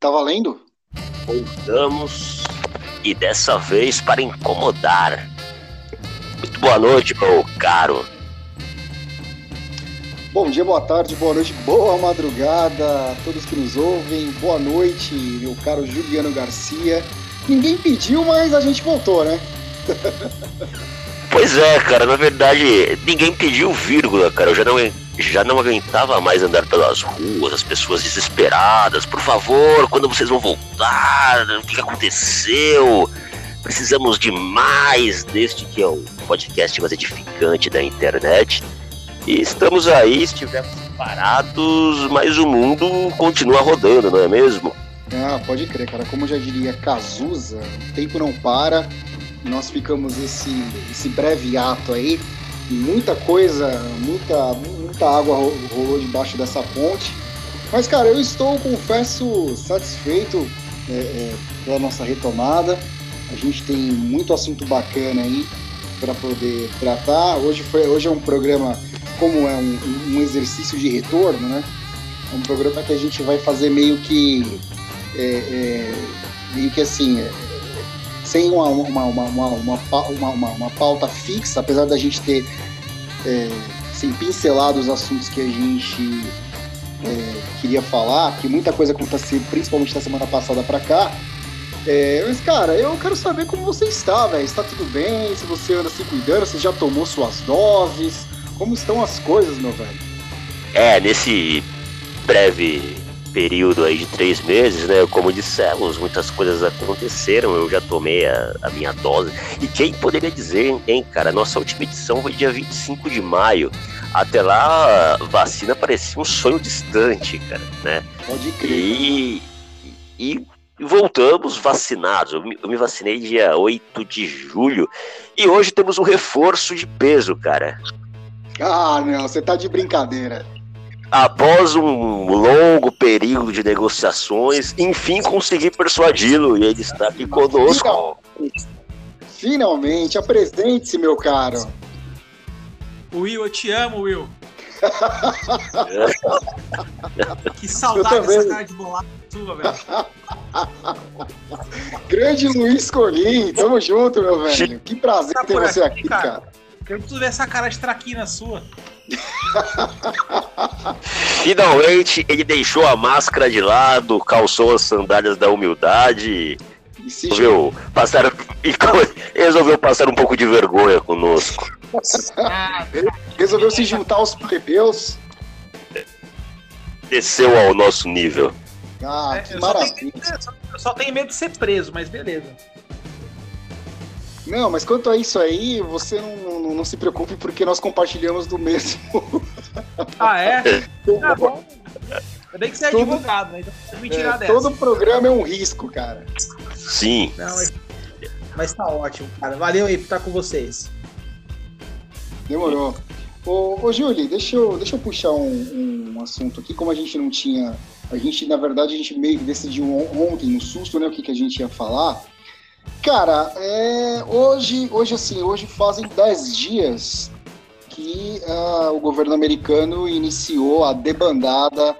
Tá valendo? Voltamos e dessa vez para incomodar. Muito boa noite, meu caro. Bom dia, boa tarde, boa noite, boa madrugada a todos que nos ouvem. Boa noite, meu caro Juliano Garcia. Ninguém pediu, mas a gente voltou, né? Pois é, cara, na verdade, ninguém pediu vírgula, cara. Eu já não, já não aguentava mais andar pelas ruas, as pessoas desesperadas. Por favor, quando vocês vão voltar? O que aconteceu? Precisamos de mais deste que é o podcast mais edificante da internet. E estamos aí, estivemos parados, mas o mundo continua rodando, não é mesmo? Ah, pode crer, cara. Como já diria Cazuza, o tempo não para nós ficamos esse, esse breve ato aí. Muita coisa, muita, muita água rolou debaixo dessa ponte. Mas, cara, eu estou, confesso, satisfeito é, é, pela nossa retomada. A gente tem muito assunto bacana aí para poder tratar. Hoje, foi, hoje é um programa, como é um, um exercício de retorno, né? É um programa que a gente vai fazer meio que. É, é meio que assim é, sem uma, uma, uma, uma, pauta fixa, apesar da gente ter é, assim, pincelado os assuntos que a gente é, queria falar, que muita coisa aconteceu, principalmente da semana passada para cá. É, mas, cara, eu quero saber como você está, velho. Está tudo bem? Se você anda se cuidando, você já tomou suas doses? Como estão as coisas, meu velho? É, nesse breve período aí de três meses, né? Como dissemos, muitas coisas aconteceram, eu já tomei a, a, minha dose. E quem poderia dizer, hein, cara? Nossa última edição foi dia 25 de maio. Até lá, vacina parecia um sonho distante, cara, né? Pode crer. E, e voltamos vacinados. Eu me, eu me vacinei dia 8 de julho. E hoje temos um reforço de peso, cara. Ah, não, você tá de brincadeira após um longo período de negociações, enfim consegui persuadi-lo e ele está aqui conosco. Finalmente, apresente-se, meu caro. Will, eu te amo, Will. que saudade dessa cara de bolada sua, velho. Grande Luiz Colim, tamo junto, meu velho. Que prazer tá ter você aqui, cara. cara. Quero ver essa cara de traquina sua. Finalmente ele deixou a máscara de lado, calçou as sandálias da humildade. Resolveu passar, e resolveu passar um pouco de vergonha conosco. resolveu se juntar aos plebeus. Desceu ao nosso nível. Ah, é, que maravilha. Só tenho, só tenho medo de ser preso, mas beleza. Não, mas quanto a isso aí, você não, não, não se preocupe porque nós compartilhamos do mesmo. Ah, é? Tá bom. Eu bem que você é todo, advogado, né? Então me tirar é, dessa. Todo programa é um risco, cara. Sim. Não, mas, mas tá ótimo, cara. Valeu aí por estar com vocês. Demorou. Ô, ô Júlio, deixa eu, deixa eu puxar um, um assunto aqui. Como a gente não tinha. A gente, na verdade, a gente meio que decidiu ontem, no susto, né, o que, que a gente ia falar. Cara, é, hoje, hoje assim, hoje fazem 10 dias que uh, o governo americano iniciou a debandada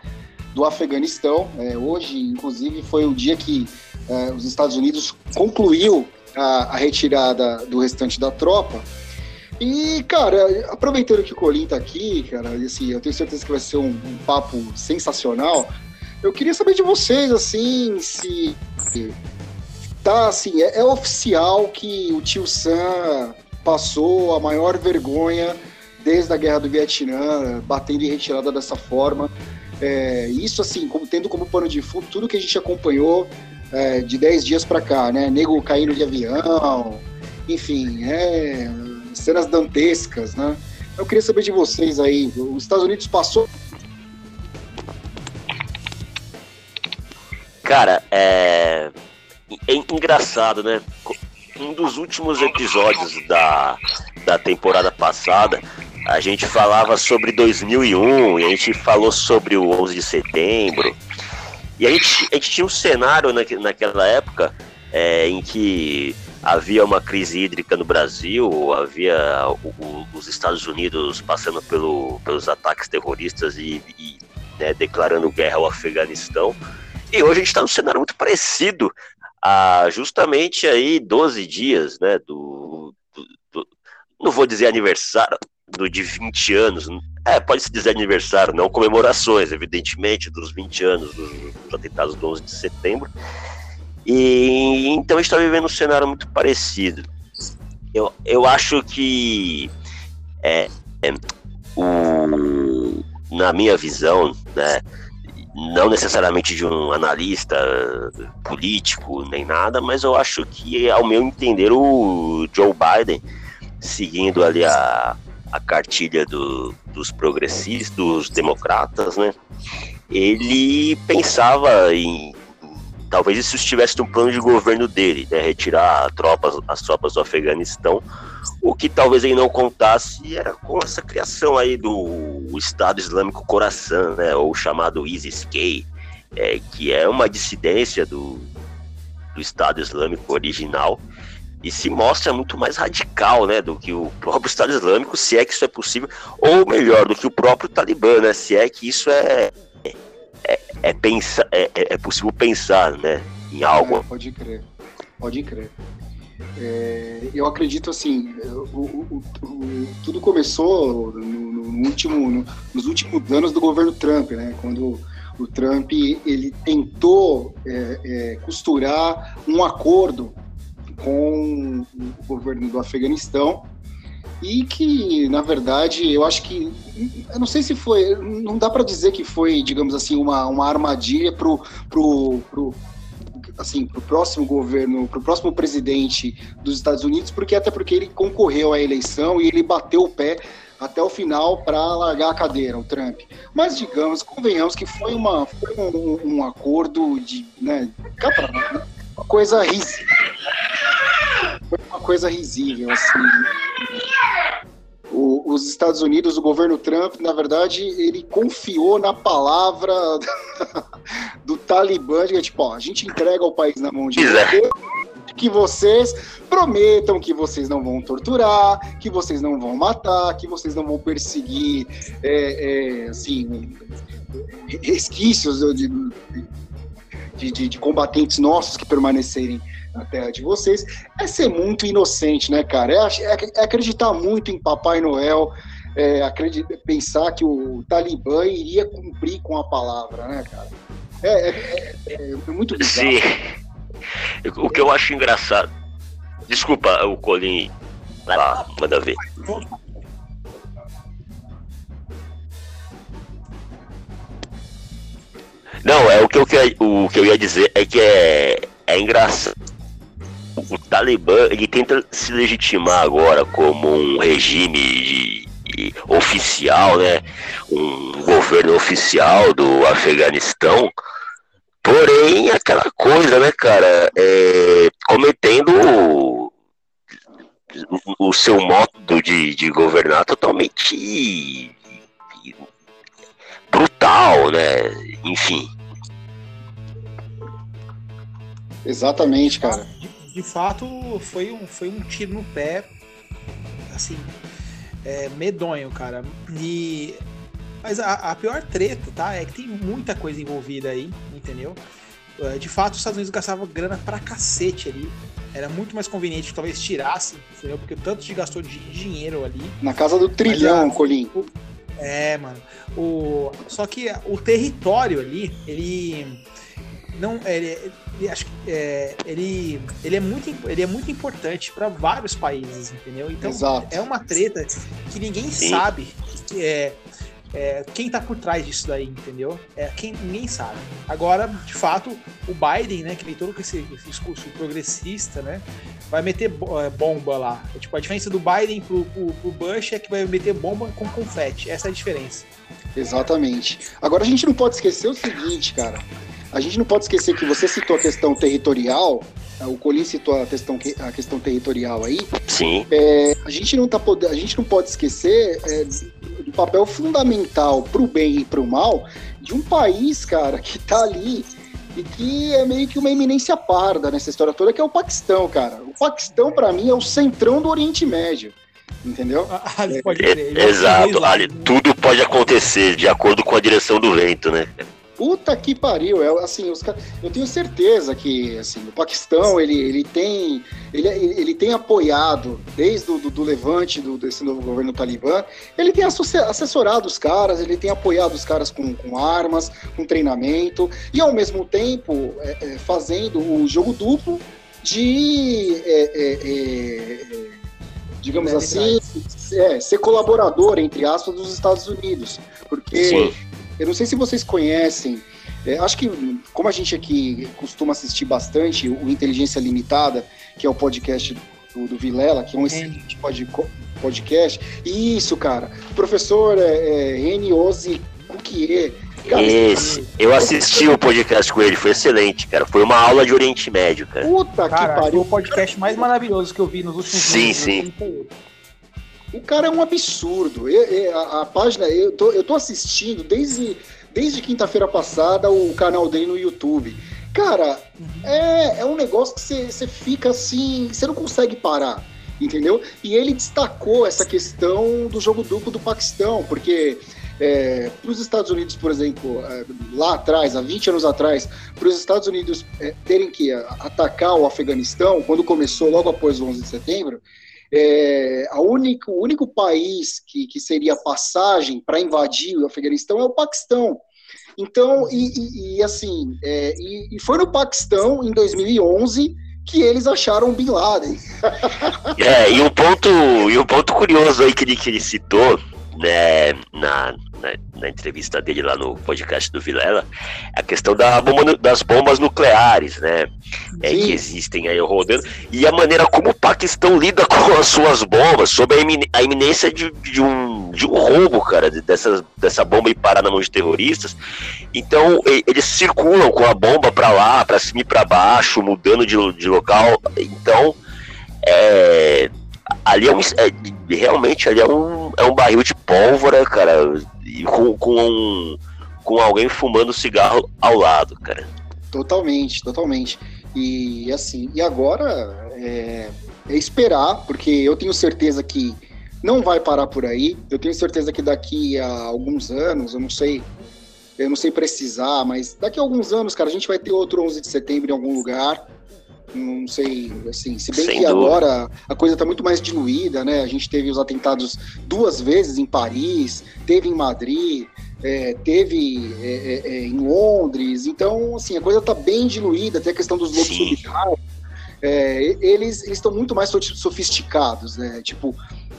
do Afeganistão. É, hoje, inclusive, foi o dia que uh, os Estados Unidos concluiu a, a, retirada do restante da tropa. E, cara, aproveitando que o Colin tá aqui, cara, assim, eu tenho certeza que vai ser um, um papo sensacional. Eu queria saber de vocês, assim, se tá assim, é, é, oficial que o tio Sam passou a maior vergonha desde a guerra do Vietnã, batendo em retirada dessa forma. É, isso assim, como, tendo como pano de fundo tudo que a gente acompanhou é, de 10 dias para cá, né? Nego caindo de avião, enfim, é, cenas dantescas, né? Eu queria saber de vocês aí, os Estados Unidos passou Cara, é é engraçado, né? Um dos últimos episódios da, da temporada passada, a gente falava sobre 2001 e a gente falou sobre o 11 de setembro. E a gente, a gente tinha um cenário na, naquela época é, em que havia uma crise hídrica no Brasil, havia o, os Estados Unidos passando pelo, pelos ataques terroristas e, e né, declarando guerra ao Afeganistão. E hoje a gente está num cenário muito parecido a justamente aí 12 dias, né, do, do, do, não vou dizer aniversário, do de 20 anos, é, pode-se dizer aniversário, não comemorações, evidentemente, dos 20 anos dos, dos atentados do 11 de setembro, e então a gente está vivendo um cenário muito parecido. Eu, eu acho que é, é, o, na minha visão, né, não necessariamente de um analista político nem nada, mas eu acho que, ao meu entender, o Joe Biden, seguindo ali a, a cartilha do, dos progressistas, dos democratas, né, ele pensava em talvez isso estivesse no plano de governo dele, né, retirar tropas, as tropas do Afeganistão. O que talvez ele não contasse era com essa criação aí do Estado Islâmico Coração, né, ou chamado ISIS-K, é, que é uma dissidência do, do Estado Islâmico original. E se mostra muito mais radical, né, do que o próprio Estado Islâmico, se é que isso é possível, ou melhor, do que o próprio Talibã, né, se é que isso é é, é, pensa, é, é, é possível pensar né, em algo. É, pode crer, pode crer. É, eu acredito assim, o, o, o, tudo começou no, no último, no, nos últimos anos do governo Trump, né? Quando o Trump ele tentou é, é, costurar um acordo com o governo do Afeganistão e que, na verdade, eu acho que, eu não sei se foi, não dá para dizer que foi, digamos assim, uma, uma armadilha pro, pro, pro assim, pro próximo governo, pro próximo presidente dos Estados Unidos, porque até porque ele concorreu à eleição e ele bateu o pé até o final para largar a cadeira, o Trump. Mas digamos, convenhamos que foi uma foi um, um acordo de, né, uma coisa risível. Foi uma coisa risível assim o, os Estados Unidos, o governo Trump, na verdade, ele confiou na palavra do Talibã, de, tipo, ó, a gente entrega o país na mão de vocês, que vocês prometam que vocês não vão torturar, que vocês não vão matar, que vocês não vão perseguir, é, é, assim, resquícios de, de, de, de combatentes nossos que permanecerem na terra de vocês, é ser muito inocente, né, cara? É, é, é acreditar muito em Papai Noel, é acreditar, pensar que o Talibã iria cumprir com a palavra, né, cara? É, é, é, é muito bizarro. Sim. O que eu acho engraçado. Desculpa, o Colim. Vai lá, manda ver. Não, é o que eu, o que eu ia dizer é que é, é engraçado o Talibã ele tenta se legitimar agora como um regime de, de, oficial, né? Um governo oficial do Afeganistão. Porém, aquela coisa, né, cara, é, cometendo o, o seu modo de, de governar totalmente brutal, né? Enfim. Exatamente, cara de fato foi um, foi um tiro no pé, assim, é, medonho, cara. E mas a, a, pior treta, tá? É que tem muita coisa envolvida aí, entendeu? É, de fato, os Estados Unidos gastavam grana pra cacete ali. Era muito mais conveniente que talvez tirasse, entendeu? Porque tanto de gastou de dinheiro ali. Na casa do trilhão, a, Colim. É, mano. O, só que o território ali, ele não ele, ele acho que é, ele, ele é muito ele é muito importante para vários países, entendeu? Então Exato. é uma treta que ninguém Sim. sabe que é, é, quem tá por trás disso daí, entendeu? É quem ninguém sabe. Agora, de fato, o Biden, né, que tem todo esse, esse discurso progressista, né, vai meter é, bomba lá. É, tipo, a diferença do Biden pro, pro, pro Bush é que vai meter bomba com confete. Essa é a diferença. Exatamente. Agora a gente não pode esquecer o seguinte, cara a gente não pode esquecer que você citou a questão territorial, né, o Colin citou a questão, a questão territorial aí. Sim. É, a, gente não tá, a gente não pode esquecer é, do papel fundamental para o bem e para o mal de um país, cara, que está ali e que é meio que uma eminência parda nessa história toda, que é o Paquistão, cara. O Paquistão, para mim, é o centrão do Oriente Médio. Entendeu? Ali ah, pode crer. É, exato, ali tudo pode acontecer de acordo com a direção do vento, né? Puta que pariu, é, assim, os, eu tenho certeza que assim, o Paquistão ele, ele, tem, ele, ele tem apoiado, desde o do, do levante do, desse novo governo talibã, ele tem assessorado os caras, ele tem apoiado os caras com, com armas, com treinamento, e ao mesmo tempo é, é, fazendo o jogo duplo de. É, é, é digamos assim, ser colaborador, entre aspas, dos Estados Unidos. Porque. Sim eu não sei se vocês conhecem, é, acho que como a gente aqui costuma assistir bastante o Inteligência Limitada, que é o podcast do, do Vilela, que é um excelente pod, podcast. Isso, cara. O professor é, é, Reni Ozzi Cuquier. Esse, eu assisti o podcast com ele, foi excelente, cara. Foi uma aula de Oriente Médio, cara. Puta cara, que pariu. Foi o podcast mais maravilhoso que eu vi nos últimos sim, anos. Sim, sim. O cara é um absurdo. Eu, eu, a, a, página, eu tô, eu tô assistindo desde, desde quinta-feira passada o canal dele no YouTube. Cara, é, é um negócio que você fica assim, você não consegue parar, entendeu? E ele destacou essa questão do jogo duplo do Paquistão, porque é, para os Estados Unidos, por exemplo, é, lá atrás, há 20 anos atrás, para os Estados Unidos é, terem que atacar o Afeganistão, quando começou logo após o 11 de setembro, é, a único, o único país que, que seria passagem para invadir o Afeganistão é o Paquistão. Então, e, e, e assim, é, e, e, foi no Paquistão, em 2011, que eles acharam Bin Laden. é, e um ponto, e um ponto curioso aí que ele, que ele citou, né, na, na, na, entrevista dele lá no podcast do Vilela, a questão da bomba, das bombas nucleares, né? É, que existem aí rodando, e a maneira como o Paquistão lida com as suas bombas, sob a, iminência de, de, um, de um roubo, cara, dessa, dessa bomba e parar na mão de terroristas. Então, eles circulam com a bomba para lá, para cima e para baixo, mudando de, de local. Então, é, ali é um, é, realmente ali é um, é um barril de pólvora, cara, com, com, um, com alguém fumando cigarro ao lado, cara. Totalmente, totalmente. E assim, e agora é, é esperar, porque eu tenho certeza que não vai parar por aí. Eu tenho certeza que daqui a alguns anos, eu não sei, eu não sei precisar, mas daqui a alguns anos, cara, a gente vai ter outro 11 de setembro em algum lugar. Não sei, assim, se bem Sem que dúvida. agora a coisa está muito mais diluída, né? A gente teve os atentados duas vezes em Paris, teve em Madrid, é, teve é, é, é em Londres, então, assim, a coisa está bem diluída, tem a questão dos lobos solitários. É, eles estão muito mais sofisticados, né? Tipo,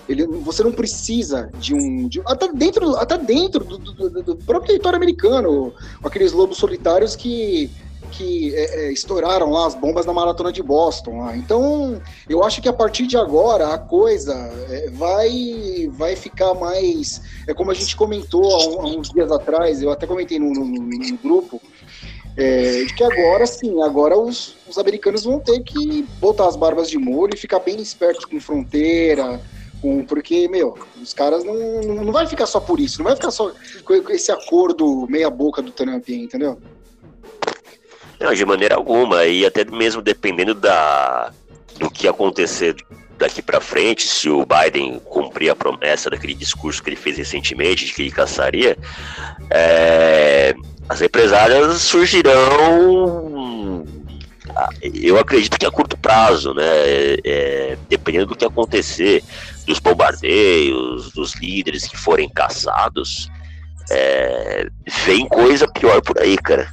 ele, você não precisa de um. De, até dentro, até dentro do, do, do próprio território americano, aqueles lobos solitários que que é, é, estouraram lá as bombas na maratona de Boston. Lá. Então, eu acho que a partir de agora a coisa é, vai, vai ficar mais. É como a gente comentou há, há uns dias atrás, eu até comentei no, no, no grupo. É, que agora sim, agora os, os americanos vão ter que botar as barbas de molho e ficar bem espertos com fronteira, com, porque, meu, os caras não, não, vai ficar só por isso, não vai ficar só com esse acordo meia boca do Trump, entendeu? Não, de maneira alguma. E até mesmo dependendo da, do que acontecer daqui para frente, se o Biden cumprir a promessa daquele discurso que ele fez recentemente de que ele caçaria, é, as represálias surgirão. Eu acredito que a curto prazo, né? É, dependendo do que acontecer, dos bombardeios, dos líderes que forem caçados, é, vem coisa pior por aí, cara.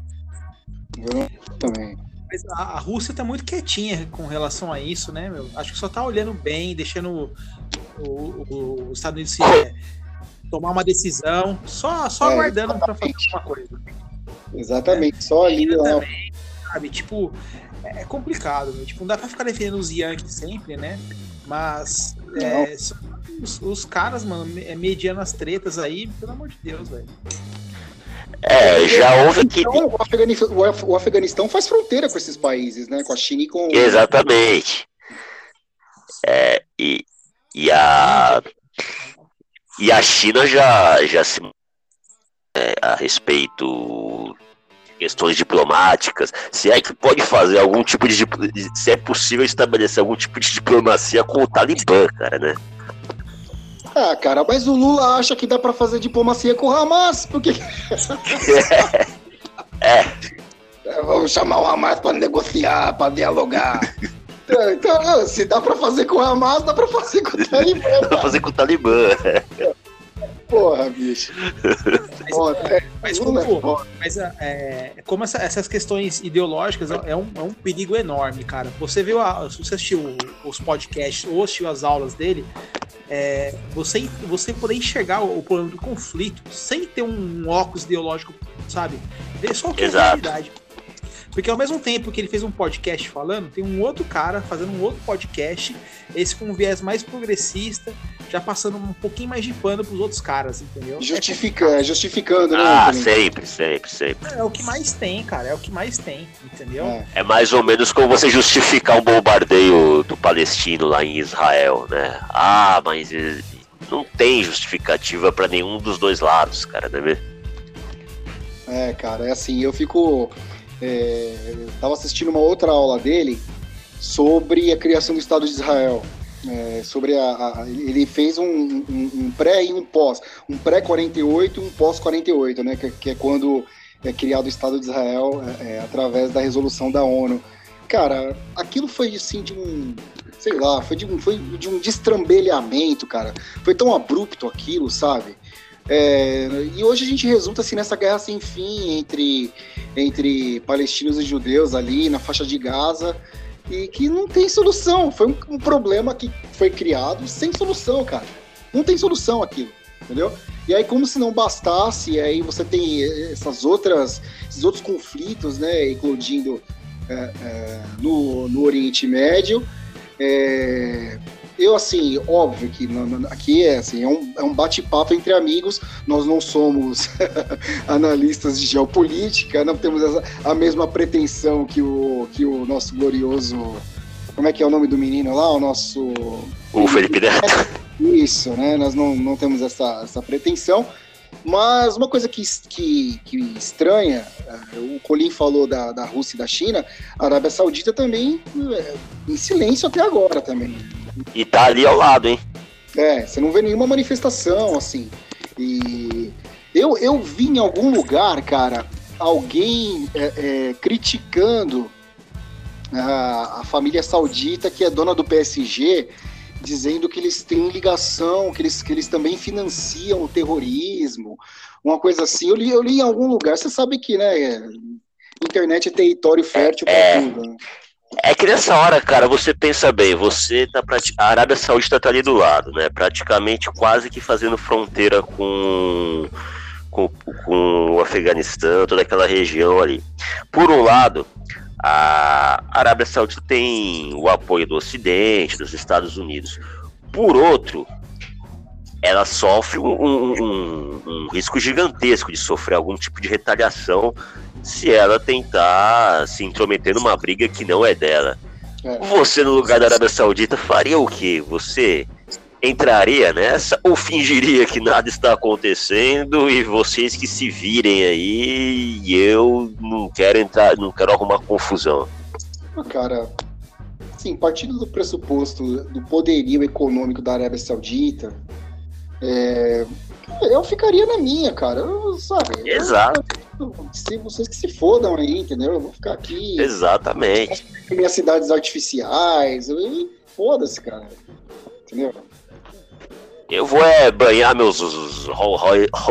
Eu também. Mas a, Rússia tá muito quietinha com relação a isso, né, meu? Acho que só tá olhando bem, deixando o, o, o Estados Unidos se, é, tomar uma decisão, só, só é, aguardando para fazer alguma coisa. Exatamente, é. só ali. Também, sabe? Tipo, é complicado, meu. Tipo, não dá pra ficar defendendo os Yankees sempre, né? Mas é, os, os, caras, mano, mediando as tretas aí, pelo amor de Deus, velho. É, já houve aqui. Então, o, Afeganistão, o Afeganistão faz fronteira com esses países, né? Com a China e com. Exatamente. É, e, e, a, e a China já, já se. É, a respeito questões diplomáticas, se é que pode fazer algum tipo de. Se é possível estabelecer algum tipo de diplomacia com o Talibã, cara, né? Ah, cara, mas o Lula acha que dá para fazer diplomacia com o Hamas, porque. É. é vamos chamar o Hamas para negociar, para dialogar. então, então, se dá para fazer com o Hamas, dá para fazer com o Talibã. dá pra fazer com o Talibã. Porra, bicho. Mas, mas, como, é mas é, como essa, essas questões ideológicas é um, é um perigo enorme, cara. Você viu, a, você assistiu os podcasts ou assistiu as aulas dele, é, você, você poder enxergar o, o problema do conflito sem ter um óculos ideológico, sabe? Ver só o que é realidade. Porque ao mesmo tempo que ele fez um podcast falando, tem um outro cara fazendo um outro podcast, esse com um viés mais progressista, já passando um pouquinho mais de pano pros outros caras, entendeu? Justifica, é justificando, né? Ah, sempre, sempre, sempre. É, é, o que mais tem, cara, é o que mais tem, entendeu? É. é mais ou menos como você justificar o bombardeio do palestino lá em Israel, né? Ah, mas não tem justificativa para nenhum dos dois lados, cara, né? É, cara, é assim, eu fico. É, eu tava assistindo uma outra aula dele sobre a criação do Estado de Israel. É, sobre a, a, ele fez um, um, um, pré e um pós, um pré 48 e um pós 48, né, que, que, é quando é criado o Estado de Israel é, é, através da resolução da ONU. Cara, aquilo foi assim de um, sei lá, foi de um, foi de um destrambelhamento, cara. Foi tão abrupto aquilo, sabe? É, e hoje a gente resulta assim nessa guerra sem fim entre, entre palestinos e judeus ali na faixa de Gaza e que não tem solução. Foi um, um, problema que foi criado sem solução, cara. Não tem solução aquilo, entendeu? E aí, como se não bastasse, aí você tem essas outras, esses outros conflitos, né, eclodindo é, é, no, no Oriente Médio. É, eu, assim, óbvio que aqui é, assim, é um, é um bate-papo entre amigos, nós não somos analistas de geopolítica, não temos essa, a mesma pretensão que o, que o nosso glorioso. Como é que é o nome do menino lá? O nosso. O Felipe Neto. Isso, né? Nós não, não temos essa, essa pretensão. Mas uma coisa que, que, que estranha, é, o Colin falou da, da Rússia e da China, a Arábia Saudita também é, em silêncio até agora também. E tá ali ao lado, hein? É, você não vê nenhuma manifestação, assim. E eu, eu vi em algum lugar, cara, alguém é, é, criticando a, a família saudita, que é dona do PSG, dizendo que eles têm ligação, que eles, que eles também financiam o terrorismo, uma coisa assim. Eu li, eu li em algum lugar, você sabe que, né, internet é território fértil para é, tudo. Né? É que nessa hora, cara, você pensa bem, você tá. A Arábia Saudita tá ali do lado, né? Praticamente quase que fazendo fronteira com, com, com o Afeganistão, toda aquela região ali. Por um lado, a Arábia Saudita tem o apoio do Ocidente, dos Estados Unidos. Por outro, ela sofre um, um, um, risco gigantesco de sofrer algum tipo de retaliação se ela tentar se intrometer numa briga que não é dela. É. Você, no lugar da Arábia Saudita, faria o quê? Você entraria nessa ou fingiria que nada está acontecendo e vocês que se virem aí e eu não quero entrar, não quero arrumar confusão? Cara, sim, partindo do pressuposto do poderio econômico da Arábia Saudita, é, eu ficaria na minha, cara. Eu, sabe? Exato. Eu, se vocês que se fodam aí, entendeu? Eu vou ficar aqui. Exatamente. Minhas cidades artificiais. Foda-se, cara. Entendeu? Eu vou é, banhar meus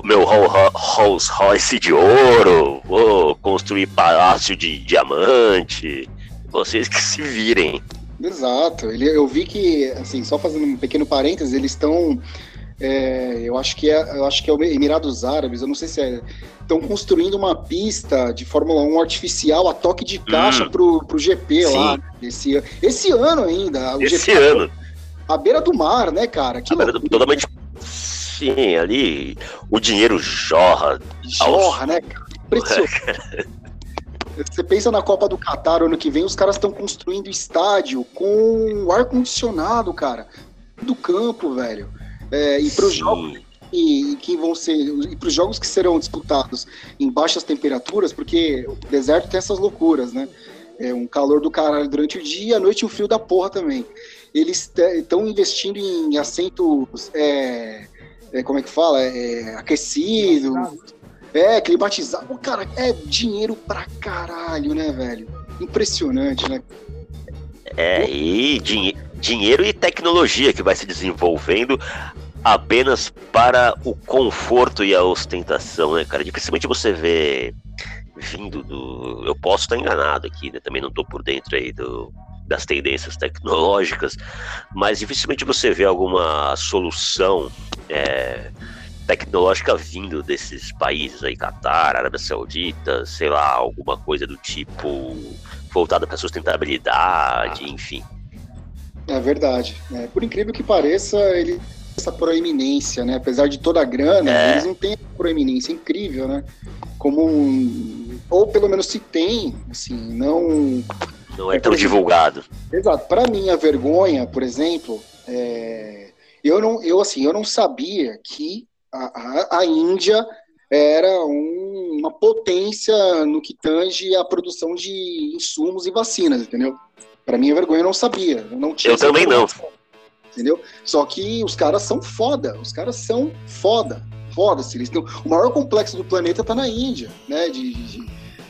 meu Rolls Royce de ouro, vou construir palácio de diamante. Vocês que se virem. Exato. Ele, eu vi que, assim, só fazendo um pequeno parênteses, eles estão é, eu acho que é, eu acho que é o Emirados Árabes, eu não sei se é. Estão construindo uma pista de Fórmula 1 artificial a toque de caixa hum. pro, pro GP Sim. lá. Esse, esse ano ainda. esse GP, ano. À beira do mar, né, cara? Que do, totalmente. Sim, ali o dinheiro jorra. Jorra, aos... né, cara? Você pensa na Copa do Catar ano que vem, os caras estão construindo estádio com ar-condicionado, cara. Do campo, velho. É, e para os jogos que, que vão ser e para os jogos que serão disputados em baixas temperaturas, porque o deserto tem essas loucuras, né? É um calor do caralho durante o dia, à noite um frio da porra também. Eles estão investindo em assentos, é, é, como é que fala, é, aquecido, É, climatizado. Cara, é dinheiro pra caralho, né, velho? Impressionante, né? É, e din dinheiro e tecnologia que vai se desenvolvendo apenas para o conforto e a ostentação, né, cara? Dificilmente você vê vindo do. Eu posso estar enganado aqui, né? Também não estou por dentro aí do, das tendências tecnológicas, mas dificilmente você vê alguma solução é, tecnológica vindo desses países aí, Catar, Arábia Saudita, sei lá, alguma coisa do tipo voltada para sustentabilidade, enfim. É verdade. É, por incrível que pareça, ele essa proeminência, né? Apesar de toda a grana, é. eles não têm proeminência incrível, né? Como um, ou pelo menos se tem, assim, não não é tão divulgado. Exato. Para mim, a vergonha, por exemplo, é, eu não, eu assim, eu não sabia que a, a, a Índia era um, uma potência no que tange a produção de insumos e vacinas, entendeu? Para mim, a vergonha eu não sabia. Eu, não tinha eu também não. Entendeu? Só que os caras são foda. Os caras são foda. Foda. -se. Eles têm, o maior complexo do planeta tá na Índia, né? de, de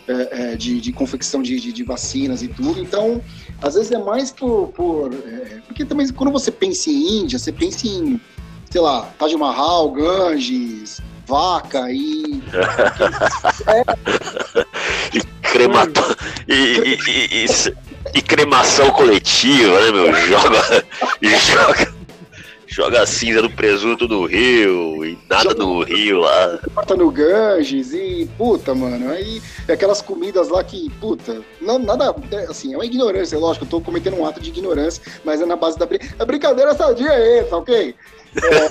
é, é, de, de, confecção de, de, de, vacinas e tudo. Então, às vezes é mais por. por é, porque também quando você pensa em Índia, você pensa em, sei lá, Taj Mahal, Ganges, vaca e. é. e, cremato... e, e, e, e, cremação coletiva, né, meu? Joga. joga joga a cinza do presunto no rio e nada joga, no rio lá. Bota no Ganges e, puta, mano, aí aquelas comidas lá que, puta, não, nada, assim, é uma ignorância, lógico, eu tô cometendo um ato de ignorância, mas é na base da a brincadeira sadia é essa, ok? É...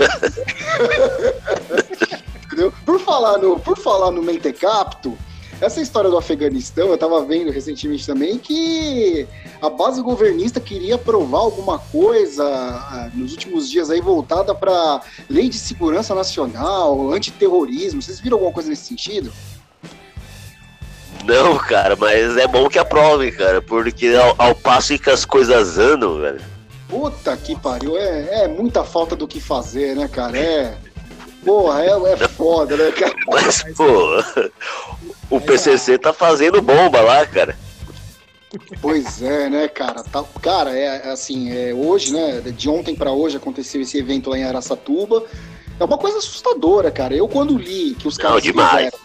Entendeu? Por falar no, por falar no mentecapto, essa história do Afeganistão, eu estava vendo recentemente também que a base governista queria aprovar alguma coisa ah, nos últimos dias aí voltada para lei de segurança nacional, antiterrorismo. Vocês viram alguma coisa nesse sentido? Não, cara, mas é bom que aprovem, cara, porque ao, ao passo que as coisas andam, velho. Puta que pariu, é, é muita falta do que fazer, né, cara? É. Porra, é, é foda, né, cara? Mas, pô, o PCC tá fazendo bomba lá, cara. Pois é, né, cara? Tá, cara, é, é assim, é, hoje, né? De ontem para hoje aconteceu esse evento lá em Araçatuba. É uma coisa assustadora, cara. Eu quando li que os caras Não, demais. Fizeram,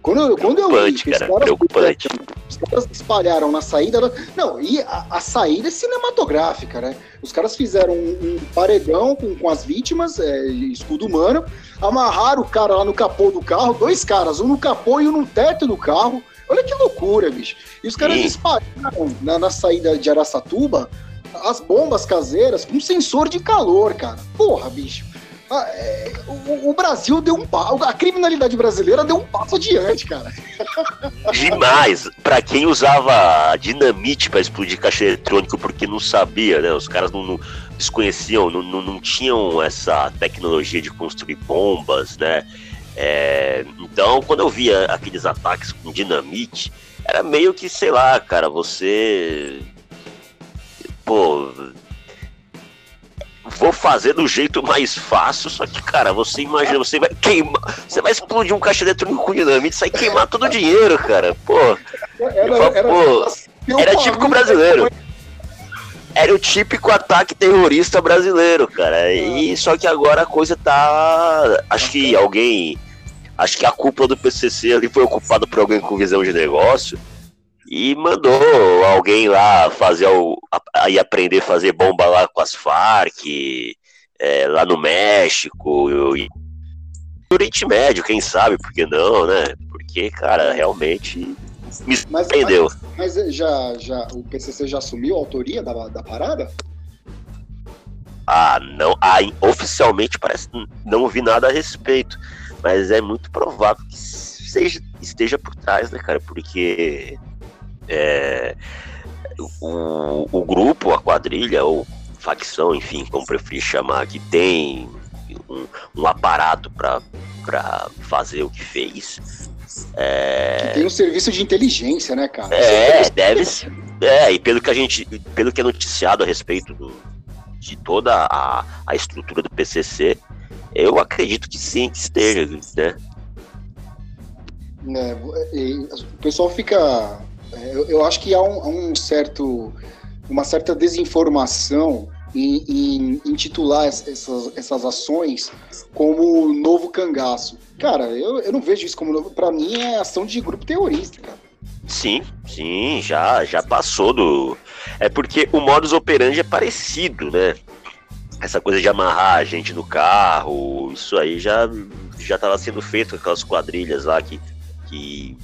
quando, eu, quando eu li cara, preocupante. Os caras espalharam na saída. Não, e a, a, saída é cinematográfica, né? Os caras fizeram um, um paredão com, com as vítimas, é, escudo humano, amarraram o cara lá no capô do carro, dois caras, um no capô e um no teto do carro. Olha que loucura, bicho. E os caras espalharam na, na saída de Araçatuba as bombas caseiras com sensor de calor, cara. Porra, bicho. Ah, é, o, o, Brasil deu um passo, a criminalidade brasileira deu um passo adiante, cara. Demais. Para quem usava dinamite para explodir caixa eletrônico porque não sabia, né? Os caras não, não desconheciam, não, não, não, tinham essa tecnologia de construir bombas, né? É, então, quando eu via aqueles ataques com dinamite, era meio que, sei lá, cara, você. Pô, vou fazer do jeito mais fácil, só que, cara, você imagina, você vai queimar, você vai explodir um caixa eletrônico com dinamite, sai queimar todo o dinheiro, cara. Pô, era, falo, era, pô, era típico brasileiro. Era o típico ataque terrorista brasileiro, cara. E só que agora a coisa tá. Acho que alguém. Acho que a cúpula do PCC ali foi ocupada por alguém com visão de negócio e mandou alguém lá fazer o, aí aprender a fazer bomba lá com as Farc, é, lá no México, e, no Oriente Médio, quem sabe, por que não, né? Porque, cara, realmente me surpreendeu. Mas, mas, já, já, o PCC já assumiu a autoria da, da parada? Ah, não, ah, oficialmente parece não vi nada a respeito, mas é muito provável que seja, esteja por trás, né, cara? Porque é, o, o grupo, a quadrilha, ou facção, enfim, como preferir chamar, que tem um, um aparato para fazer o que fez. É... Que tem um serviço de inteligência, né, cara? É, deve ser. É, e pelo que a gente, pelo que é noticiado a respeito do, de toda a, a estrutura do PCC, eu acredito que sim, que esteja, né? É, o pessoal fica. É, eu, eu acho que há um, um, certo, uma certa desinformação em, em, em titular essas, essas ações como novo cangaço. Cara, eu, eu não vejo isso como novo. Para mim é ação de grupo terrorista, cara. Sim, sim, já, já passou do. É porque o modus operandi é parecido, né? Essa coisa de amarrar a gente no carro, isso aí já já estava sendo feito com aquelas quadrilhas lá que, que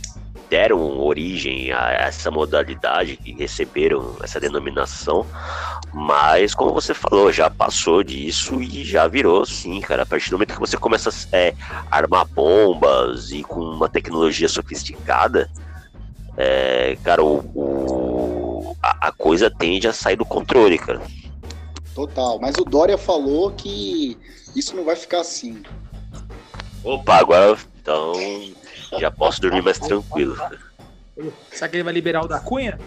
deram origem a essa modalidade, que receberam essa denominação, mas como você falou, já passou disso e já virou sim, cara. A partir do momento que você começa a é, armar bombas e com uma tecnologia sofisticada, é, cara, o, o a, a, coisa tende a sair do controle, cara. Total, mas o Dória falou que isso não vai ficar assim. Opa, agora então já posso dormir mais tranquilo. Será que ele vai liberar o da Cunha?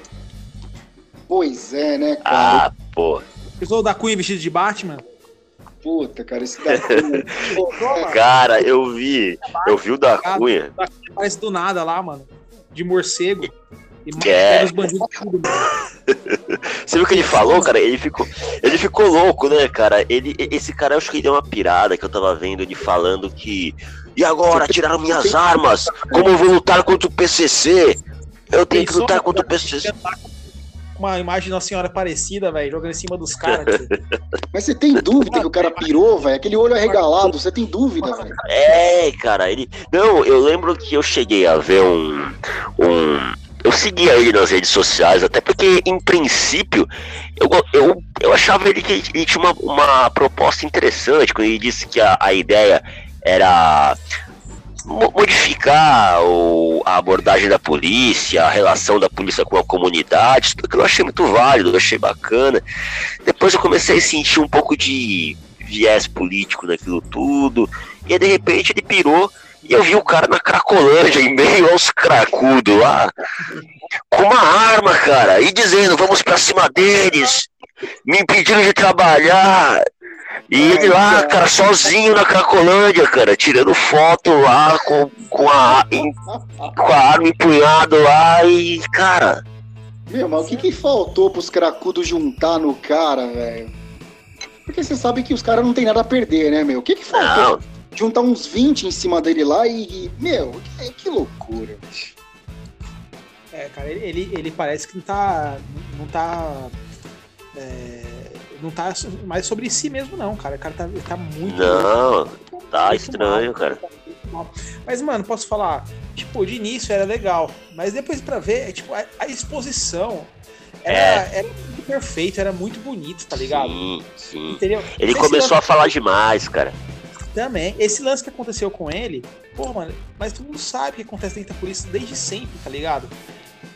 Pois é, né, cara? Ah, pô. Pensou o da Cunha vestido de Batman? Puta, cara, esse da Cunha. cara, eu vi. Eu vi o da Cunha. Parece do nada lá, mano de morcego. E é. os bandidos tudo, Você viu o que ele falou, cara? Ele ficou, ele ficou louco, né, cara? Ele, esse cara, eu acho que ele deu uma pirada que eu tava vendo ele falando que. E agora, tiraram minhas armas! Como eu vou lutar contra o PCC? Eu tenho que lutar contra o PCC uma imagem Nossa Senhora parecida, velho, jogando em cima dos caras. Mas você tem dúvida que o cara pirou, velho? Aquele olho arregalado, você tem dúvida, velho? É, cara, ele. Não, eu lembro que eu cheguei a ver um. um... Eu seguia ele nas redes sociais, até porque, em princípio, eu, eu, eu achava ele que ele tinha uma, uma proposta interessante, quando ele disse que a, a ideia era modificar o, a abordagem da polícia, a relação da polícia com a comunidade, tudo que eu achei muito válido, eu achei bacana. Depois eu comecei a sentir um pouco de viés político naquilo tudo, e aí, de repente ele pirou e eu vi o cara na Cracolândia, em meio aos cracudos lá, com uma arma, cara, e dizendo, vamos pra cima deles, me impedindo de trabalhar. E ele lá, cara, sozinho na Cracolândia, cara, tirando foto lá com, com, a, em, com a arma empunhada lá e, cara. Meu, mas o que, que faltou pros cracudos juntar no cara, velho? Porque você sabe que os caras não tem nada a perder, né, meu? O que, que faltou? Não. Juntar uns 20 em cima dele lá e. e meu, que, que loucura, bicho. É, cara, ele, ele, ele, parece que não tá. Não tá. É não tá mais sobre si mesmo, não, cara. O cara tá, tá muito. Não, tá estranho, mal, cara. Mas, mano, posso falar, tipo, de início era legal, mas depois pra ver, é, tipo, a, a exposição era, é. era muito perfeito, era muito bonito, tá ligado? Sim, sim. Entendeu? Ele Esse começou lance... a falar demais, cara. Também. Esse lance que aconteceu com ele, pô, mano, mas todo mundo sabe o que acontece dentro da polícia desde sempre, tá ligado?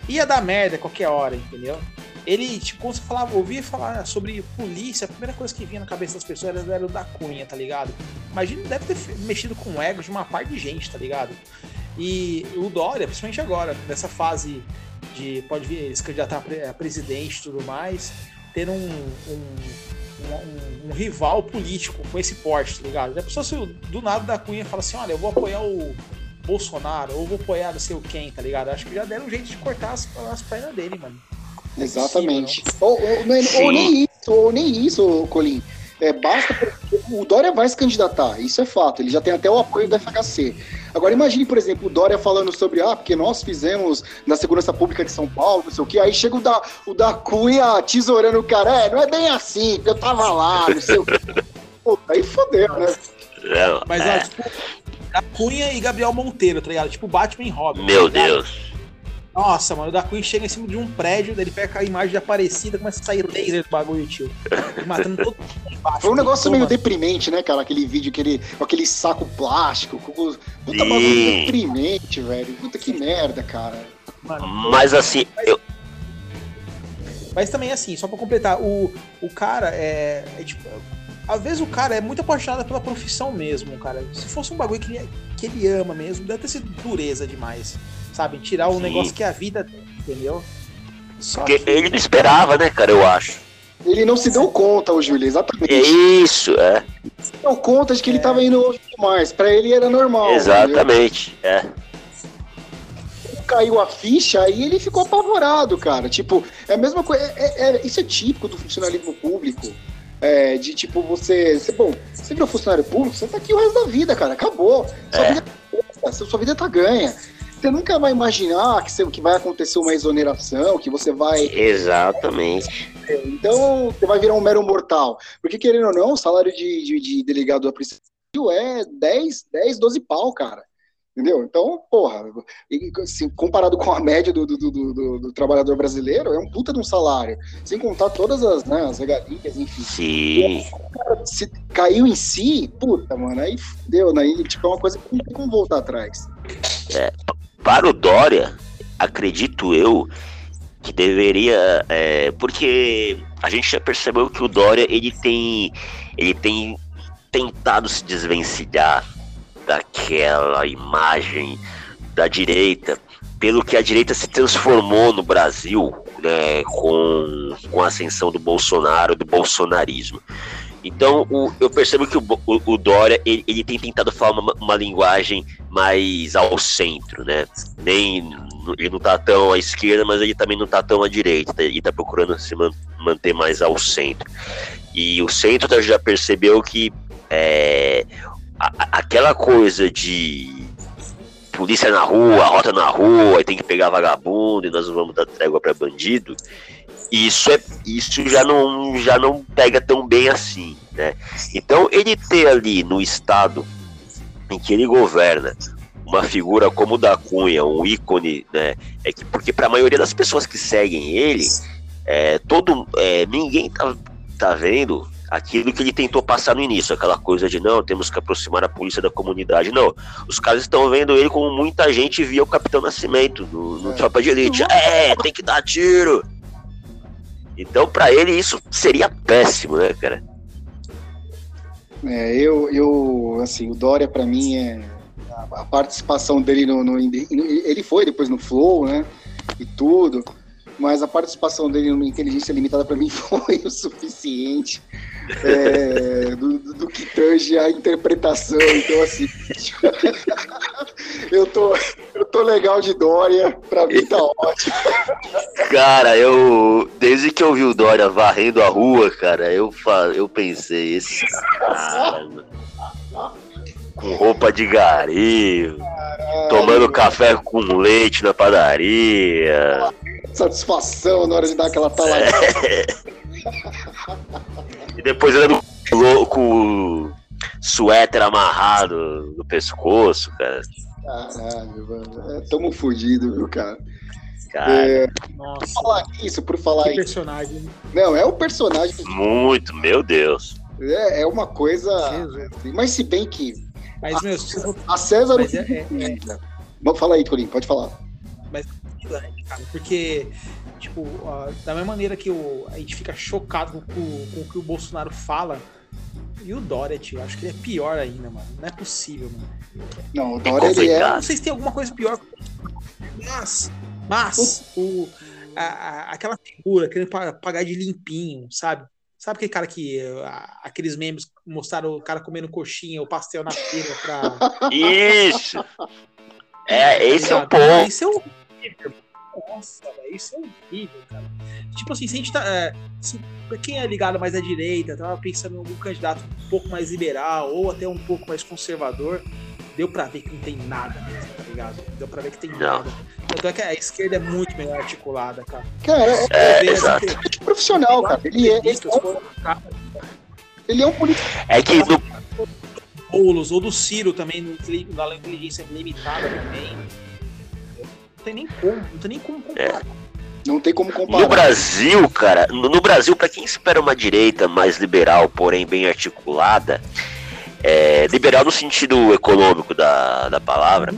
Ia dar merda qualquer hora, entendeu? Ele, tipo, quando você falava, ouvia falar sobre polícia, a primeira coisa que vinha na cabeça das pessoas era, era o da Cunha, tá ligado? Imagina, deve ter mexido com o ego de uma parte de gente, tá ligado? E o Dória, principalmente agora, nessa fase de, pode vir, se candidatar a presidente e tudo mais, ter um, um, um, um, rival político com esse porte, tá ligado? Já pensou se do nada da Cunha fala assim, olha, eu vou apoiar o Bolsonaro, ou vou apoiar não sei o quem, tá ligado? Acho que já deram um jeito de cortar as, as pernas dele, mano. Exatamente. Ou, ou, ou, nem isso, ou nem isso, Colim. É, basta o Dória vai se candidatar, isso é fato, ele já tem até o apoio da FHC. Agora imagine, por exemplo, o Dória falando sobre, ah, porque nós fizemos na segurança pública de São Paulo, não sei o que, aí chega o da, o da Cunha tesourando o cara, é, não é bem assim, eu tava lá, não sei o que. Pô, aí fodeu, né? É, Mas, ó, é. tipo, a Cunha e Gabriel Monteiro, tá ligado? Tipo Batman e Robin. Meu tá Deus. Nossa, mano, o da Queen chega em cima de um prédio, daí ele pega a imagem de Aparecida, começa a sair laser do bagulho, tio. Matando todo mundo embaixo. Foi um negócio meio deprimente, né, cara? Aquele vídeo, aquele, aquele saco plástico. Com, puta bagulho deprimente, velho. Puta que merda, cara. Mano, Mas assim, eu. Mas também assim, só pra completar, o, o cara é, é tipo. Às vezes o cara é muito apaixonado pela profissão mesmo, cara. Se fosse um bagulho que ele, que ele ama mesmo, deve ter sido dureza demais sabe? Tirar o negócio que a vida tem, entendeu? Só Porque que... ele não esperava, né, cara, eu acho. Ele não se deu conta, o Júlio, exatamente. É isso, é. Se deu conta de que é. ele tava indo longe demais. Pra ele era normal. Exatamente, entendeu? é. caiu a ficha, aí ele ficou apavorado, cara. Tipo, é a mesma coisa. É, é, isso é típico do funcionalismo público. É, de tipo, você, você. Bom, você virou funcionário público, você tá aqui o resto da vida, cara. Acabou. Sua, É. vida, sua vida tá ganha. Você nunca vai imaginar que, você- que vai acontecer uma exoneração, que você vai. Exatamente. Então, você vai virar um mero mortal. Porque, querendo ou não, o salário de, de, de delegado da Polícia Civil é 10, 10, 12 pau, cara. Entendeu? Então, porra, assim, comparado com a média do, do, do, do- do trabalhador brasileiro, é um puta de um salário. Sem contar todas as, né, as regalias, enfim. Sim. Se caiu em si, puta, mano, aí fudeu, né? Tipo, é uma coisa que não tem como voltar atrás. Para o Dória, acredito eu que deveria. é, porque a gente já percebeu que o Dória ele tem. ele tem tentado se desvencilhar daquela imagem da direita, pelo que a direita se transformou no Brasil né, com, com a ascensão do Bolsonaro, do bolsonarismo. Então, o- eu percebo que o, o- o Dória ele, ele tem tentado falar uma, uma linguagem mais ao centro, né? Nem ele não tá tão à esquerda, mas ele também não tá tão à direita. tá? Ele tá procurando se man- manter mais ao centro. E o centro tá- já percebeu que é, a- aquela coisa de polícia na rua, rota na rua, e tem que pegar vagabundo e nós não vamos dar trégua para bandido. Isso é isso já não já não pega tão bem assim, né? Então ele ter ali no estado em que ele governa uma figura como o da Cunha, um ícone, né? É que porque para a maioria das pessoas que seguem ele, é, todo é, ninguém tá, tá vendo aquilo que ele tentou passar no início, aquela coisa de não, temos que aproximar a polícia da comunidade. Não, os caras estão vendo ele como muita gente via o Capitão Nascimento no, no É. Tropa de Elite. É, tem que dar tiro. Então, pra ele, isso seria péssimo, né, cara? É, eu, eu, assim, o Dória pra mim é a, participação dele no, no- ele foi depois no Flow, né, e tudo, mas a participação dele no Inteligência Limitada pra mim foi o suficiente é, do, do- que tange a interpretação. Então, assim, eu tô, eu tô legal de Dória, pra mim tá ótimo. Cara, eu. Desde que eu vi o Dória varrendo a rua, cara, eu, eu pensei, esse cara. Com roupa de gari, tomando café com leite na padaria. Satisfação na hora de dar aquela taladinha. E depois ele louco, suéter amarrado no pescoço, cara. Caralho, mano. É, tamo fudido, viu, cara? Cara, É, Nossa, por falar isso, por falar que isso. personagem. Não, é o personagem. muito, meu Deus. É, é uma coisa. Jesus. Mas se bem que Mas, meu, se você for a César. Mas é, é, é falar aí, Torinho, pode falar. grande, cara, porque, tipo, ó, da mesma maneira que o, a gente fica chocado com, o- com o que o Bolsonaro fala, e o Dória, tio, eu acho que ele é pior ainda, mano. Não é possível, mano. Não, o Dória ele é. Não sei se tem alguma coisa pior. Mas, mas, o, a, a- aquela figura querendo pa- pagar de limpinho, sabe? Sabe aquele cara que. a- aqueles memes que mostraram o cara comendo coxinha ou pastel na feira pra. Isso! É, esse é o ponto. Isso é horrível. Nossa, velho, isso é horrível, cara. Tipo assim, se a gente tá. É, se, pra quem é ligado mais à direita, tava pensando em algum candidato um pouco mais liberal ou até um pouco mais conservador, deu pra ver que não tem nada mesmo, tá ligado? Deu pra ver que tem Não. nada. Tanto é que a esquerda é muito melhor articulada, cara. Cara, é, É, as exato. entrevistas, profissional, cara. Ele é, ele, é um, é um político. É que do Boulos ou do Ciro também, na inteligência limitada também. Não tem nem como, não tem nem como comparar. Não tem como no comparar. Brasil, cara, no, no Brasil, pra quem espera uma direita mais liberal, porém bem articulada, é, liberal no sentido econômico da, da palavra,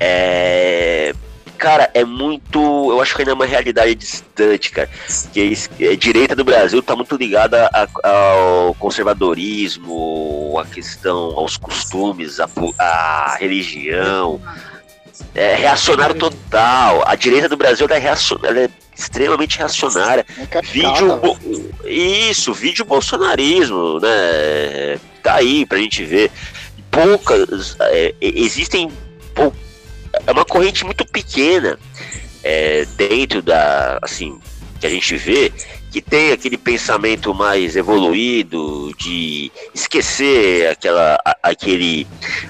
é. Cara, é muito. Eu acho que ainda é uma realidade distante, cara. Que a a direita do Brasil tá muito ligada a- ao conservadorismo, a questão, aos costumes, a religião. É reacionário total. A direita do Brasil ela é, reacion- é extremamente reacionária. É Vídeo. bo- Isso, vídeo bolsonarismo, né? Tá aí pra gente ver. Poucas. é, existem pou- é uma corrente muito pequena é, dentro da, assim, que a gente vê, que tem aquele pensamento mais evoluído de esquecer aquela, aquele,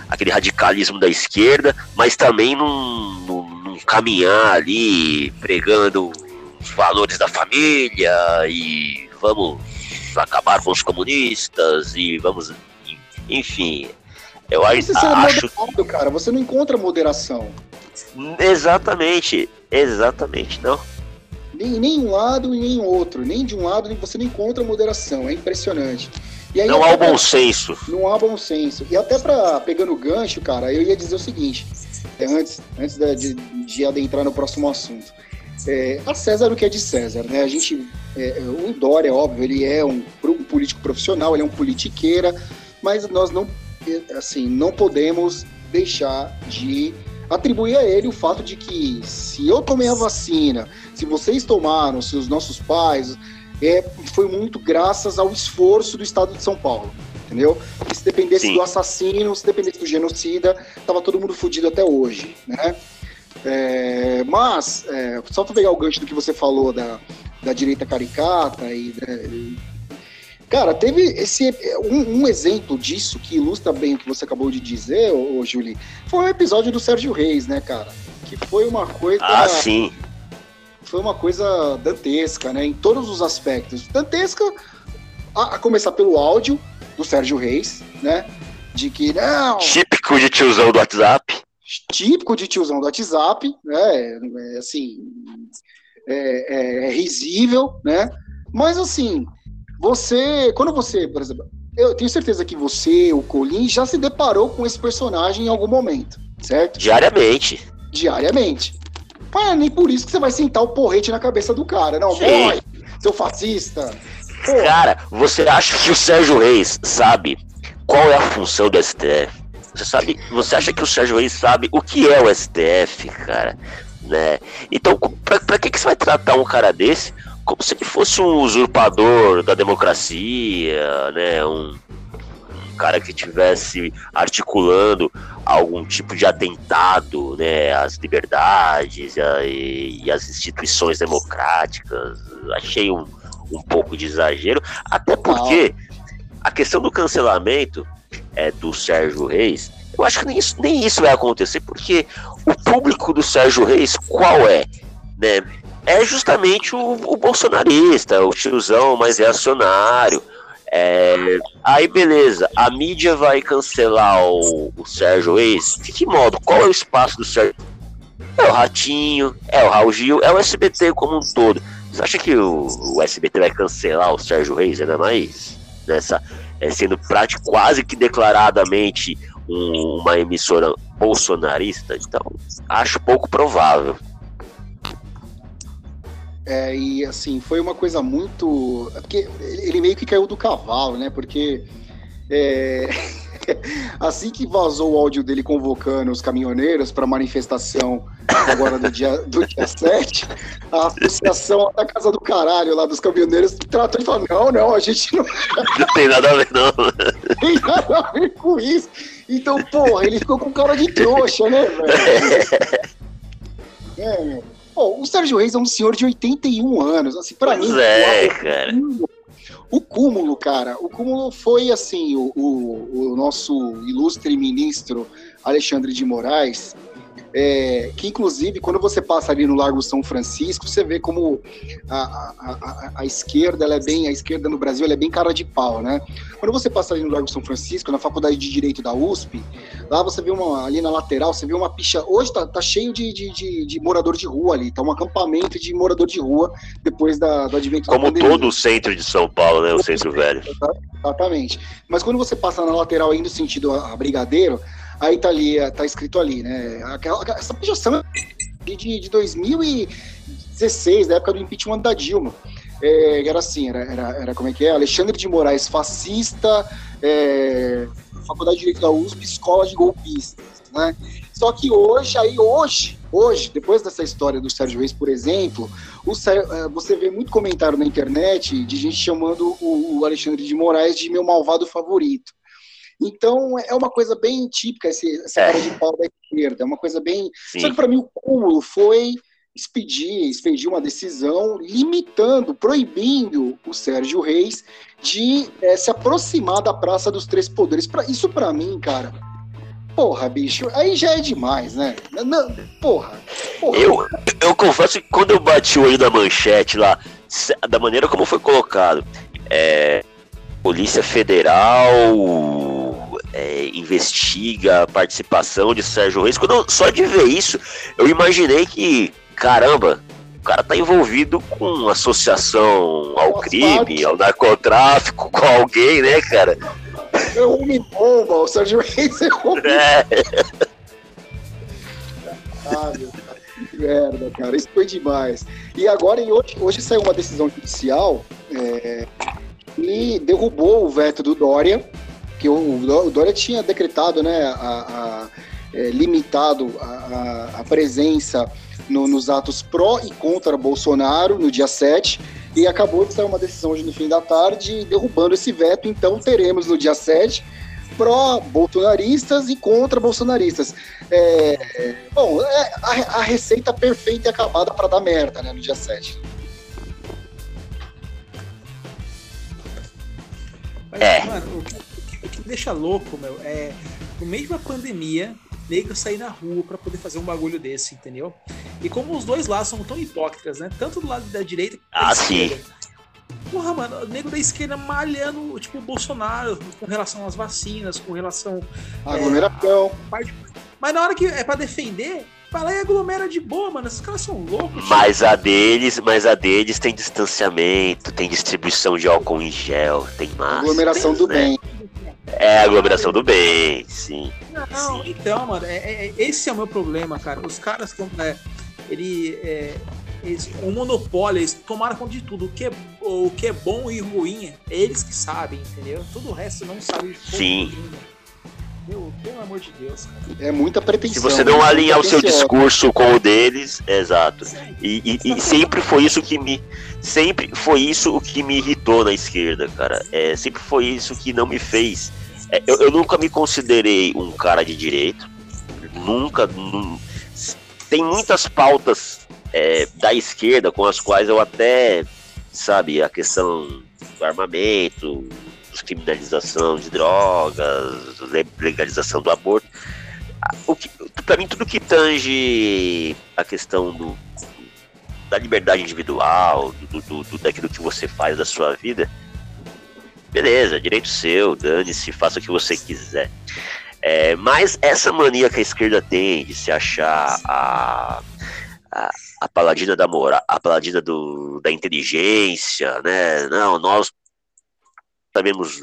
aquele radicalismo da esquerda, mas também num caminhar ali pregando os valores da família e vamos acabar com os comunistas e vamos, enfim. Eu você acho, moderado, cara, você não encontra moderação. Exatamente, exatamente, não nem, nem um lado e nem outro. Nem de um lado, você não encontra moderação. É impressionante. Aí, não há o bom senso. Não há bom senso. E até para pegando o gancho, cara, eu ia dizer o seguinte, é, antes, antes de, de, de adentrar no próximo assunto. É, a César o que é de César, né? A gente, é, o Dória, óbvio, ele é um, um político profissional, ele é um politiqueira, mas nós não, assim, não podemos deixar de atribuir a ele o fato de que se eu tomei a vacina, se vocês tomaram, se os nossos pais, é, foi muito graças ao esforço do Estado de São Paulo, entendeu? se dependesse Sim. do assassino, se dependesse do genocida, tava todo mundo fudido até hoje, né? É, mas, é, só para pegar o gancho do que você falou da, da direita caricata e, né, Cara, teve esse um, um, exemplo disso que ilustra bem o que você acabou de dizer, ô, ô Julie, foi o episódio do Sérgio Reis, né, cara? Que foi uma coisa. Ah, sim. Foi uma coisa dantesca, né? Em todos os aspectos. Dantesca, a, a começar pelo áudio do Sérgio Reis, né? De que, não. Típico de tiozão do WhatsApp. Típico de tiozão do WhatsApp, né? É, assim. É, é, é risível, né? Mas assim, você, quando você, por exemplo, eu tenho certeza que você, o Colin, já se deparou com esse personagem em algum momento, certo? Diariamente. Diariamente. Mas nem por isso que você vai sentar o porrete na cabeça do cara, não, morre, seu fascista. Pô. Cara, você acha que o Sérgio Reis sabe qual é a função do STF? Você sabe, você acha que o Sérgio Reis sabe o que é o STF, cara? Né? Então, pra, pra que, que você vai tratar um cara desse como se ele fosse um usurpador da democracia, né? Um, um cara que estivesse articulando algum tipo de atentado, né? Às liberdades e, e as instituições democráticas. Achei um, um pouco de exagero, até porque a questão do cancelamento é, do Sérgio Reis, eu acho que nem isso, nem isso vai acontecer, porque o público do Sérgio Reis, qual é? Né? É justamente o, o bolsonarista, o tiozão mais reacionário. É, aí beleza, a mídia vai cancelar o, o Sérgio Reis. De que modo? Qual é o espaço do Sérgio? É o Ratinho, é o Raul Gil, é o SBT como um todo. Você acha que o, o SBT vai cancelar o Sérgio Reis ainda mais? Nessa, é, sendo prático, quase que declaradamente um, uma emissora bolsonarista? Então, acho pouco provável. É, e assim, foi uma coisa muito. É porque ele meio que caiu do cavalo, né? Porque é... assim que vazou o áudio dele convocando os caminhoneiros para manifestação agora do dia, do dia 7, a associação da Casa do Caralho lá dos caminhoneiros tratou e falou: não, não, a gente não. Não tem nada a ver, não. tem nada a ver com isso. Então, porra, ele ficou com cara de trouxa, né, velho? É, meu. Pô, o Sérgio Reis é um senhor de 81 anos. Assim, para mim. É, cara. O cúmulo, cara, o cúmulo foi assim: o, o, o nosso ilustre ministro Alexandre de Moraes é, que inclusive quando você passa ali no Largo São Francisco, você vê como a, a, a, a, esquerda, ela é bem, a esquerda no Brasil, ela é bem cara de pau, né? Quando você passa ali no Largo São Francisco, na Faculdade de Direito da USP, lá você vê uma, ali na lateral, você vê uma picha, hoje tá, tá cheio de, de, de, de morador de rua ali, tá um acampamento de morador de rua depois da, do advento Como todo o centro de São Paulo, né, o centro velho. Exatamente. Mas quando você passa na lateral indo sentido a Brigadeiro, Aí tá ali, tá escrito ali, né? Aquela, essa projeção de, de 2016, da época do impeachment da Dilma. É, era assim, era, era, era, como é que é? Alexandre de Moraes, fascista, é, Faculdade de Direito da USP, escola de golpistas, né? Só que hoje, aí hoje, hoje, depois dessa história do Sérgio Reis, por exemplo, o, é, você vê muito comentário na internet de gente chamando o, o Alexandre de Moraes de meu malvado favorito. Então é uma coisa bem típica esse, essa cara de pau da esquerda, é uma coisa bem. Sim. Só que para mim o cúmulo foi expedir, expedir uma decisão limitando, proibindo o Sérgio Reis de é, se aproximar da Praça dos Três Poderes. Pra, isso para mim, cara, porra, bicho, aí já é demais, né? Não, porra, porra. Eu, eu confesso que quando eu bati o olho da manchete lá, da maneira como foi colocado, é, Polícia Federal é, investiga a participação de Sérgio Reis. Quando eu, só de ver isso, eu imaginei que caramba, o cara tá envolvido com associação ao Nossa, crime, ao narcotráfico, com alguém, né, cara? É um bomba, o Sérgio Reis é um é. Ah, meu que merda, cara, isso foi demais. E agora, hoje, hoje saiu uma decisão judicial é, e derrubou o veto do Dória, que o, o Dória tinha decretado, né, a, a é, limitado a, a, a presença no, nos atos pró e contra Bolsonaro no dia 7 e acabou de sair uma decisão hoje no fim da tarde derrubando esse veto. Então teremos no dia 7 pró-bolsonaristas e contra-bolsonaristas. É, bom, é a, a, receita perfeita e acabada para dar merda né, no dia 7. Mas, é. mano, o que, que deixa louco, meu, é no meio de uma pandemia, negro sair na rua para poder fazer um bagulho desse, entendeu? E como os dois lados são tão hipócritas, né? Tanto do lado da direita quanto ah, sim. Porra, mano, o nego da esquerda malhando, tipo, o Bolsonaro com relação às vacinas, com relação. Aglomeração. É, mas na hora que é para defender, vai lá e aglomera de boa, mano. Esses caras são loucos. Mas a deles, mas a deles tem distanciamento, tem distribuição de álcool em gel, tem massa. Aglomeração tem, do né? bem. É a aglomeração do bem, sim. Não, sim. então, mano, é, é, esse é o meu problema, cara. Os caras, é, ele, é, eles, o monopólio, eles tomaram conta de tudo. O que, é, o que é bom e ruim, é eles que sabem, entendeu? Todo o resto não sabe de Sim. Meu, pelo amor de Deus, cara. É muita pretensão. Se você não alinhar o seu discurso com o deles, exato. E, e, e, sempre foi isso que me. Sempre foi isso o que me irritou na esquerda, cara. É, sempre foi isso que não me fez. É, eu, eu, nunca me considerei um cara de direito. Nunca. Num, tem muitas pautas é, da esquerda com as quais eu até, sabe, a questão do armamento, descriminalização de drogas, legalização do aborto. O que, para mim, tudo que tange a questão do, da liberdade individual, do, do, do, daquilo que você faz da sua vida, beleza, direito seu, dane-se, faça o que você quiser. É, mas essa mania que a esquerda tem de se achar a, a, a paladina da moral, a paladina do, da inteligência, né? Não, nós sabemos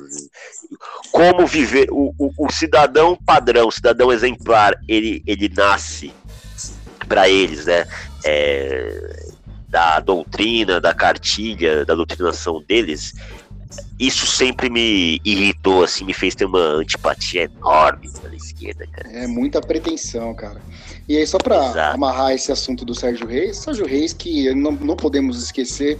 como viver o, o, o cidadão padrão, o cidadão exemplar, ele, ele nasce para eles, né? É, da doutrina, da cartilha, da doutrinação deles, isso sempre me irritou, assim, me fez ter uma antipatia enorme pela esquerda, cara. É muita pretensão, cara. E aí, só para amarrar esse assunto do Sérgio Reis, Sérgio Reis, que não, não podemos esquecer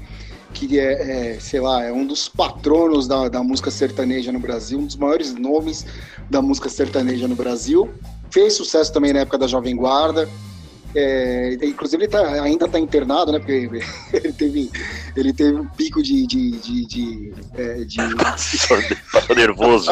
que é, é, sei lá, é um dos patronos da, da música sertaneja no Brasil, um dos maiores nomes da música sertaneja no Brasil. Fez sucesso também na época da Jovem Guarda, é, inclusive ele tá, ainda está internado, né? Porque ele teve, ele teve um pico de. de, de, de, é, de... Passou nervoso.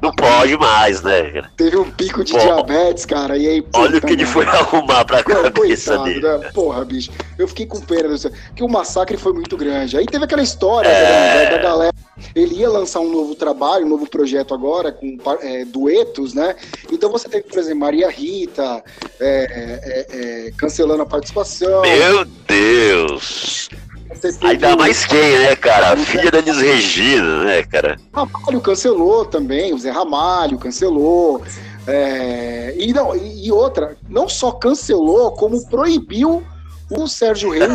Não pode mais, né? Teve um pico de Pô, diabetes, cara. E aí, olha o que ele foi arrumar pra cabeça coitado, dele. Né? Porra, bicho. Eu fiquei com pena disso. Que o massacre foi muito grande. Aí teve aquela história é... da, da, galera. Ele ia lançar um novo trabalho, um novo projeto agora, com é, duetos, né? Então você teve, por exemplo, Maria Rita, é, é cancelando a participação. Meu Deus! Ainda mais quem, né, cara? A filha da Elis Regina, né, cara? Ramalho cancelou também, o Zé Ramalho cancelou. É, e, não, e outra, não só cancelou, como proibiu o Sérgio Reis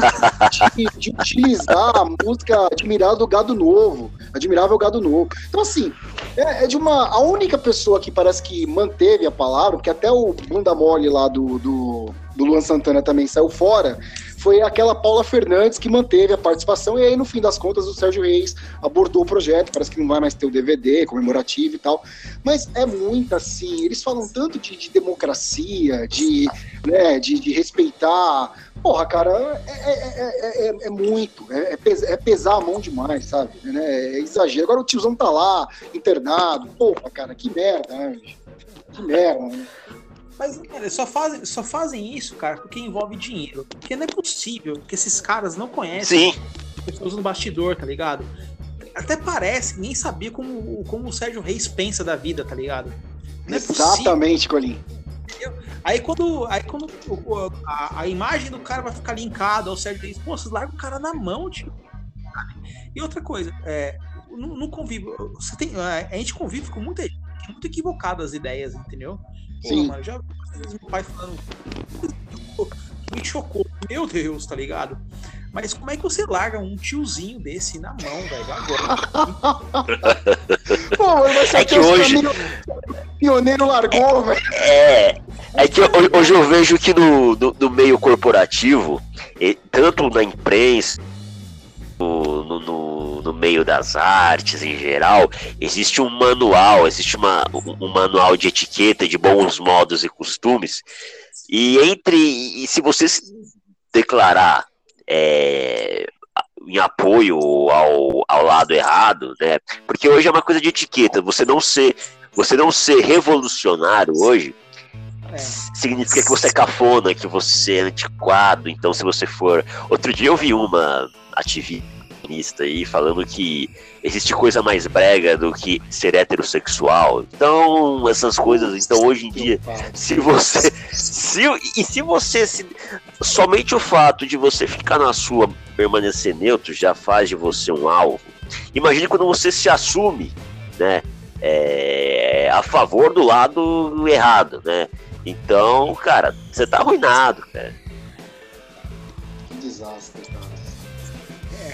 de, de, utilizar a música Admirável Gado Novo, Admirável Gado Novo. Então, assim, é, é, de uma. A única pessoa que parece que manteve a palavra, porque até o bunda mole lá do, do do Luan Santana também saiu fora, foi aquela Paula Fernandes que manteve a participação, e aí, no fim das contas, o Sérgio Reis abordou o projeto, parece que não vai mais ter o DVD comemorativo e tal. Mas é muito assim, eles falam tanto de, de democracia, de, né, de, de respeitar. Porra, cara, é, é, é, é muito, é, é, pesar a mão demais, sabe? É exagero. Agora o tiozão tá lá, internado. Porra, cara, que merda, né? Que merda, né? Mas, cara, só fazem, só fazem isso, cara, porque envolve dinheiro. Porque não é possível que esses caras não conhecem Sim. pessoas no bastidor, tá ligado? Até parece nem sabia como, como o Sérgio Reis pensa da vida, tá ligado? Não é Exatamente, Colim. Aí quando, aí quando a, a, imagem do cara vai ficar linkada ao Sérgio Reis, pô, vocês largam o cara na mão, tio. E outra coisa, é, no, no convívio, você tem, é, a gente convive com muita gente, muito equivocada as ideias, entendeu? Sim. Pô, mano, já meu pai falando. Me chocou. Meu Deus, tá ligado? Mas como é que você larga um tiozinho desse na mão, velho? Agora. Pô, mas é que hoje. Pioneiro largou, velho. É. É que hoje eu vejo que no, no, no meio corporativo, tanto na imprensa, no, no no, meio das artes em geral, existe um manual, existe uma, um manual de etiqueta, de bons modos e costumes. E entre. E se você se declarar é, em apoio ao, ao lado errado, né? Porque hoje é uma coisa de etiqueta, você não ser, você não ser revolucionário hoje. É. Significa que você é cafona, que você é antiquado. Então, se você for. Outro dia eu vi uma ativista feminista aí falando que existe coisa mais brega do que ser heterossexual. Então, essas coisas, então hoje em dia, se você se e se você se, somente o fato de você ficar na sua permanecer neutro já faz de você um alvo. Imagine quando você se assume, né, é, a favor do lado errado, né? Então, cara, você tá arruinado, cara.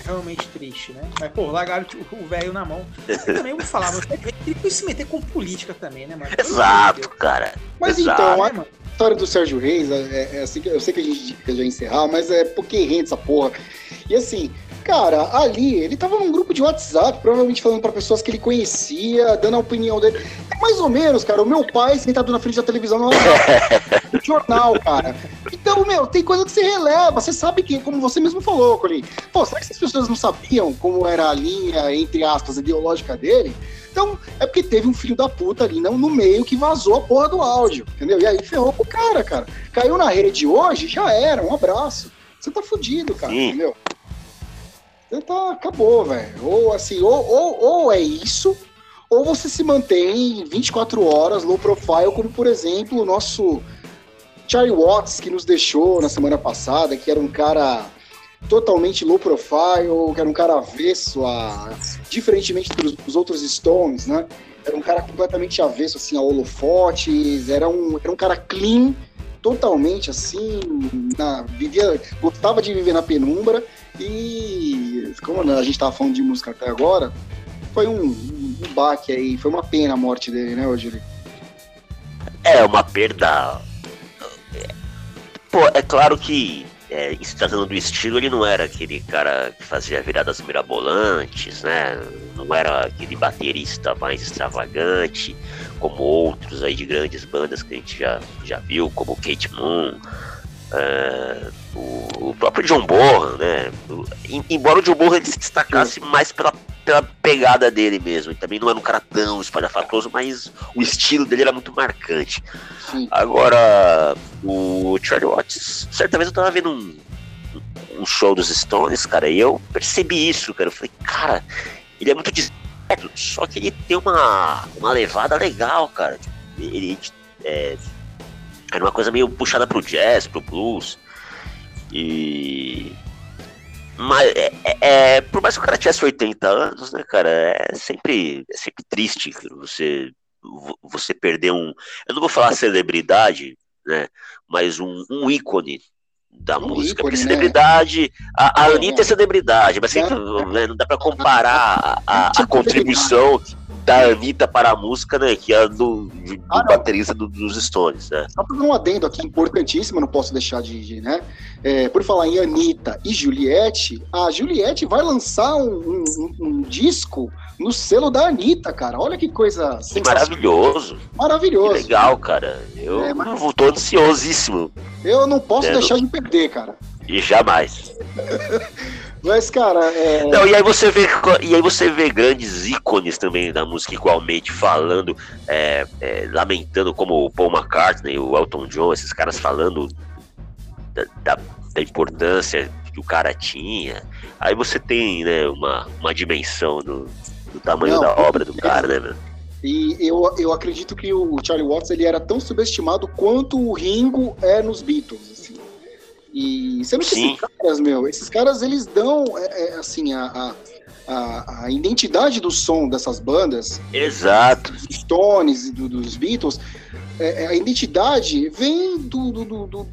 Realmente triste, né? Mas, pô, largaram o velho na mão. Eu também vou falar, mas ele que se meter com política também, né, mano? Exato, cara. Mas Exato. então, a história do Sérgio Reis, é, é assim que eu sei que a gente já encerrar, mas é porque rende essa porra. E assim, Cara, ali, ele tava num grupo de WhatsApp, provavelmente falando para pessoas que ele conhecia, dando a opinião dele. É mais ou menos, cara, o meu pai sentado na frente da televisão no jornal, cara. Então, meu, tem coisa que você releva. Você sabe que, como você mesmo falou, Colin, pô, será que essas pessoas não sabiam como era a linha, entre aspas, ideológica dele? Então, é porque teve um filho da puta ali não, no meio que vazou a porra do áudio, entendeu? E aí ferrou pro cara, cara. Caiu na rede hoje, já era, um abraço. Você tá fudido, cara, Sim. entendeu? Então acabou, velho. Ou assim, ou, ou, ou é isso, ou você se mantém 24 horas low profile, como por exemplo o nosso Charlie Watts, que nos deixou na semana passada, que era um cara totalmente low profile, que era um cara avesso a. diferentemente dos, dos outros Stones, né? Era um cara completamente avesso assim, a holofotes, era um, era um cara clean, totalmente assim, na, vivia, gostava de viver na penumbra e como a gente estava falando de música até agora, foi um, um, baque aí, foi uma pena a morte dele, né, hoje É, uma perda. Pô, é claro que é, se tratando do estilo, ele não era aquele cara que fazia viradas mirabolantes, né? Não era aquele baterista mais extravagante, como outros aí de grandes bandas que a gente já, já viu, como Kate Moon, Uh, o, o, próprio John Bonham, né? Embora o John Bonham ele se destacasse mais pela, pela pegada dele mesmo. Ele também não era um cara tão espalhafatoso, mas o estilo dele era muito marcante. Sim. Agora, o Charlie Watts, certa vez eu tava vendo um, um show dos Stones, cara, e eu percebi isso, cara. Eu falei, cara, ele é muito discreto, só que ele tem uma, uma levada legal, cara. Ele é, era uma coisa meio puxada pro jazz, pro blues. E. Mas é, é, é, por mais que o cara tivesse 80 anos, né, cara, é sempre, é sempre triste você, você perder um. Eu não vou falar celebridade, né? Mas um, um ícone da um música. Ícone, Porque né? celebridade. A, a é, Anitta é celebridade, mas sempre, né, não dá para comparar a, a, a contribuição da Anitta para a música, né? Que é do, do ah, baterista do, dos Stones, né? Só para um adendo aqui importantíssimo, não posso deixar de, né? É, por falar em Anitta e Juliette, a Juliette vai lançar um, um, um disco no selo da Anitta, cara. Olha que coisa que maravilhoso. Maravilhoso. Que legal, cara. Eu é, mas... tô ansiosíssimo. Eu não posso deixar de perder, cara. E jamais. Mas, cara, é... Não, e aí você vê, e aí você vê grandes ícones também da música igualmente falando, é, é, lamentando como o Paul McCartney, o Elton John, esses caras falando da, da, da importância que o cara tinha. Aí você tem, né, uma, uma dimensão do, do tamanho Não, da obra do cara, né, mano? E eu, eu acredito que o Charlie Watts ele era tão subestimado quanto o Ringo é nos Beatles. E sendo que Sim. esses caras, meu, esses caras eles dão é, é, assim a, a, a, identidade do som dessas bandas. Exato. Dos Stones e do, dos Beatles, é, é, a identidade vem do, do, do, do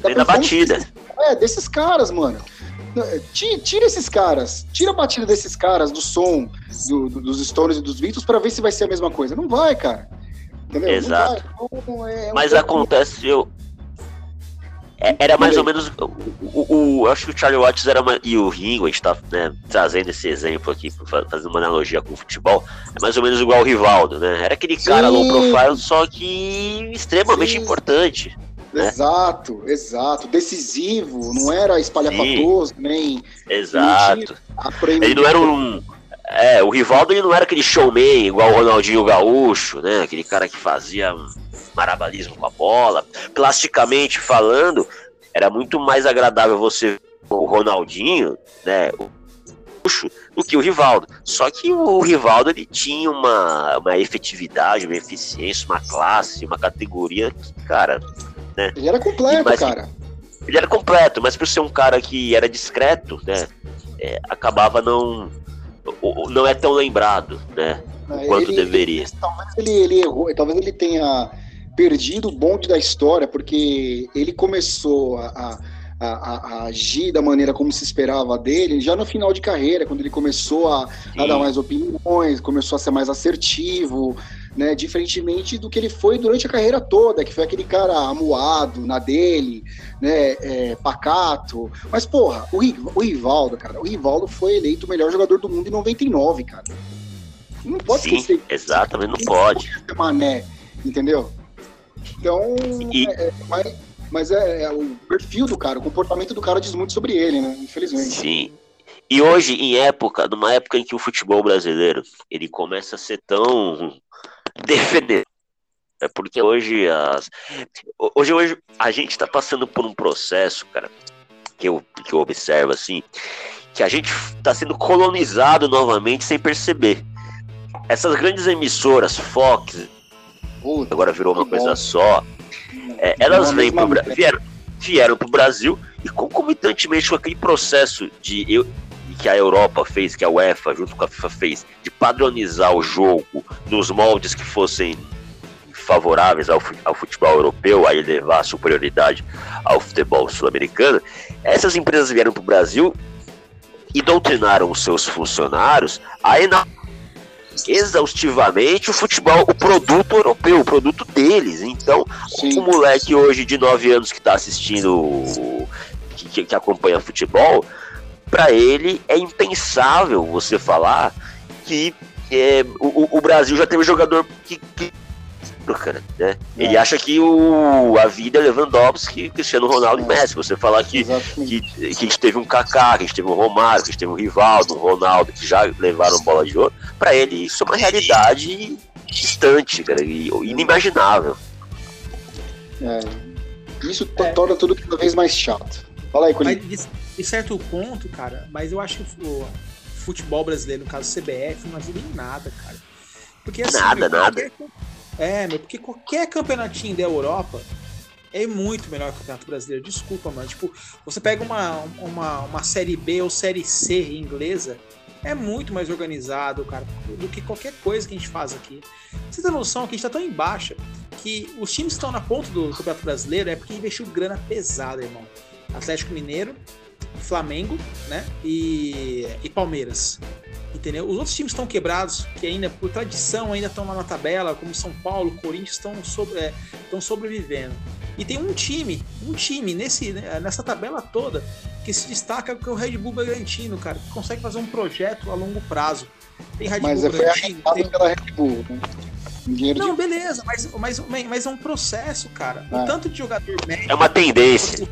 da, da batida. Desses, é, desses caras, mano. Tira esses caras, tira a batida desses caras do som do, do, dos Stones e dos Beatles para ver se vai ser a mesma coisa. Não vai, cara. Entendeu? Exato. Então, é, Mas acontece, eu, é, era mais ou menos. O, o, acho que o Charlie Watts era uma, e o Ringo, a gente tá né, trazendo esse exemplo aqui, fazendo uma analogia com o futebol, é mais ou menos igual o Rivaldo, né? Era aquele cara Sim. low profile, só que extremamente Sim. importante. Né? Exato, exato. Decisivo, não era espalhafatoso, nem. Exato. Ele não era um. É, o Rivaldo ele não era aquele showman igual o Ronaldinho Gaúcho, né? Aquele cara que fazia marabalismo com a bola. Plasticamente falando, era muito mais agradável você o Ronaldinho, né? O do que o Rivaldo. Só que o Rivaldo ele tinha uma, uma efetividade, uma eficiência, uma classe, uma categoria, cara, né? Ele era completo, mas, cara. Ele era completo, mas por ser um cara que era discreto, né? É, acabava não não é tão lembrado, né? quanto ele, deveria. Ele, talvez ele, ele errou, talvez ele tenha perdido o bonde da história, porque ele começou a, a, a, a, agir da maneira como se esperava dele já no final de carreira, quando ele começou a, dar mais opiniões, começou a ser mais assertivo, né, diferentemente do que ele foi durante a carreira toda, que foi aquele cara amuado na dele, né, é, pacato. Mas, porra, o, o Rivaldo, cara, o Rivaldo foi eleito o melhor jogador do mundo em 99, cara. Não pode Sim, esquecer. Exatamente, não pode. Mané, entendeu? Então, e... é, mas, mas é, é, o perfil do cara, o comportamento do cara diz muito sobre ele, né? Infelizmente. Sim. E hoje, em época, numa época em que o futebol brasileiro ele começa a ser tão defender. É porque hoje as, hoje, hoje a gente está passando por um processo, cara, que eu, que eu observo assim, que a gente está sendo colonizado novamente sem perceber. Essas grandes emissoras, Fox, Puta, agora virou uma coisa bom. só. É, elas vêm pro, vieram, vieram para o Brasil e concomitantemente com aquele processo de eu, que a Europa fez, que a UEFA junto com a FIFA fez, de padronizar o jogo nos moldes que fossem favoráveis ao, ao futebol europeu, a elevar a superioridade ao futebol sul-americano, essas empresas vieram para o Brasil e doutrinaram os seus funcionários a enaltecer exaustivamente o futebol, o produto europeu, o produto deles. Então, Sim. o moleque hoje de 9 anos que está assistindo, que, que, acompanha futebol, para ele é impensável você falar que é, o, o, Brasil já teve jogador que, que cara, né? É. Ele acha que o, a vida é Lewandowski, Cristiano Ronaldo é. e Messi. Você falar que, que, que, a gente teve um Kaká, que a gente teve um Romário, que a gente teve um Rivaldo, um Ronaldo, que já levaram bola de ouro, para ele isso é uma realidade distante, cara, inimaginável. É. Isso é. torna tudo cada vez mais chato. Fala aí, Colin. De certo ponto, cara, mas eu acho que o futebol brasileiro, no caso CBF, não ajuda em nada, cara. Porque assim, nada, nada. É, meu, porque qualquer campeonatinho da Europa é muito melhor que o Campeonato Brasileiro. Desculpa, mano. Tipo, você pega uma, uma, uma Série B ou Série C inglesa, é muito mais organizado, cara, do que qualquer coisa que a gente faz aqui. Você tem noção que a gente tá tão em baixa que os times que estão na ponta do Campeonato Brasileiro é porque investiu grana pesada, irmão. Atlético Mineiro, Flamengo, né? E, e Palmeiras. Entendeu? Os outros times estão quebrados, que ainda, por tradição, ainda estão lá na tabela, como São Paulo, Corinthians, estão sobre, é, sobrevivendo. E tem um time, um time nesse, né, nessa tabela toda que se destaca que é o Red Bull Bragantino, cara, que consegue fazer um projeto a longo prazo. Tem Red mas Bull Bragantino. Tem... pela Red Bull, né? Não, de... beleza, mas, mas, mas é um processo, cara. O é. tanto de jogador médio. É uma tendência.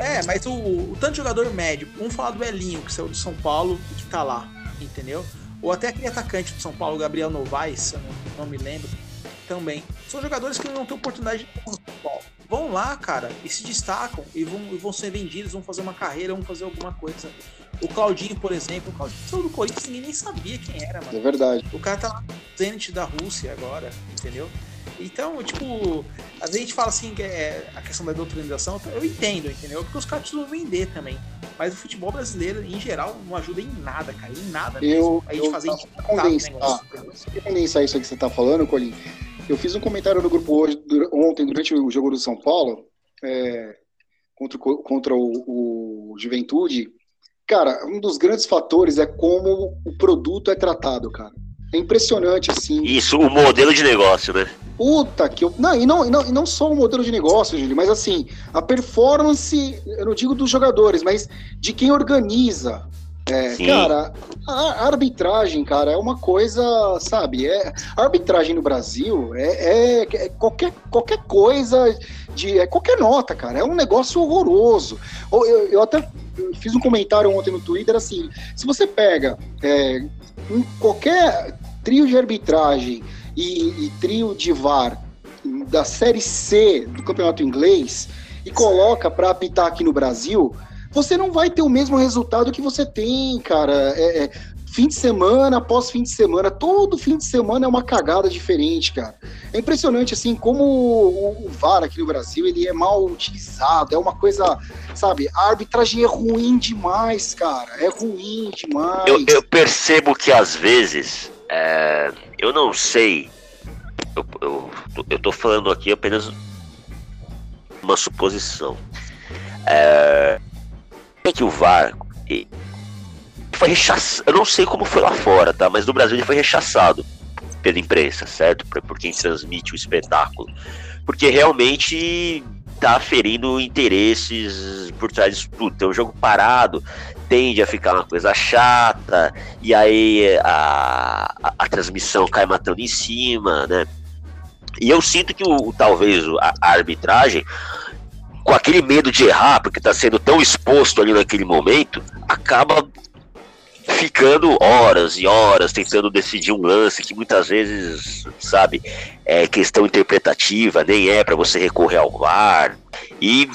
É, mas o, o, tanto de jogador médio, vamos falar do Elinho, que saiu do São Paulo e que tá lá, entendeu? Ou até aquele atacante do São Paulo, Gabriel Novaes, não, não me lembro, também. São jogadores que não têm oportunidade de Paulo. Vão lá, cara, e se destacam e vão, e vão ser vendidos, vão fazer uma carreira, vão fazer alguma coisa. O Claudinho, por exemplo, o Claudinho saiu do Corinthians, ninguém nem sabia quem era, mano. É verdade. O cara tá lá no Zenit da Rússia agora, entendeu? Então, tipo, às vezes a gente fala assim que é a questão da doutrinização, eu entendo, entendeu? Porque os caras precisam vender também. Mas o futebol brasileiro, em geral, não ajuda em nada, cara. Em nada eu, A gente eu, fazer condensar, condensar isso aí que você tá falando, Colin. Eu fiz um comentário no grupo hoje, ontem, durante o jogo do São Paulo, é, contra, contra o, o Juventude, Cara, um dos grandes fatores é como o produto é tratado, cara. É impressionante, assim. Isso, o modelo de negócio, né? Puta que eu. Não, e não, e não, e não só o modelo de negócio, Júlio, mas assim, a performance, eu não digo dos jogadores, mas de quem organiza. É, cara, a arbitragem, cara, é uma coisa, sabe? É, a arbitragem no Brasil é, é, é qualquer, qualquer coisa de. É qualquer nota, cara. É um negócio horroroso. Eu, eu, eu até fiz um comentário ontem no Twitter assim: se você pega é, qualquer trio de arbitragem e, e trio de VAR da série C do campeonato inglês e coloca para apitar aqui no Brasil, você não vai ter o mesmo resultado que você tem, cara. É, é, fim de semana após fim de semana, todo fim de semana é uma cagada diferente, cara. É impressionante, assim, como o, o VAR aqui no Brasil, ele é mal utilizado, é uma coisa, sabe, a arbitragem é ruim demais, cara, é ruim demais. Eu, eu percebo que às vezes, é, eu não sei, eu, eu, eu tô falando aqui apenas uma suposição. É, é que o VAR foi rechaçado. Eu não sei como foi lá fora, tá? Mas no Brasil ele foi rechaçado pela imprensa, certo? Por, quem transmite o espetáculo. Porque realmente tá ferindo interesses por trás disso tudo. Tem um jogo parado, tende a ficar uma coisa chata, e aí a, a, a transmissão cai matando em cima, né? E eu sinto que o, talvez a, a arbitragem com aquele medo de errar, porque está sendo tão exposto ali naquele momento, acaba ficando horas e horas tentando decidir um lance que muitas vezes, sabe, é questão interpretativa, nem é para você recorrer ao VAR. E,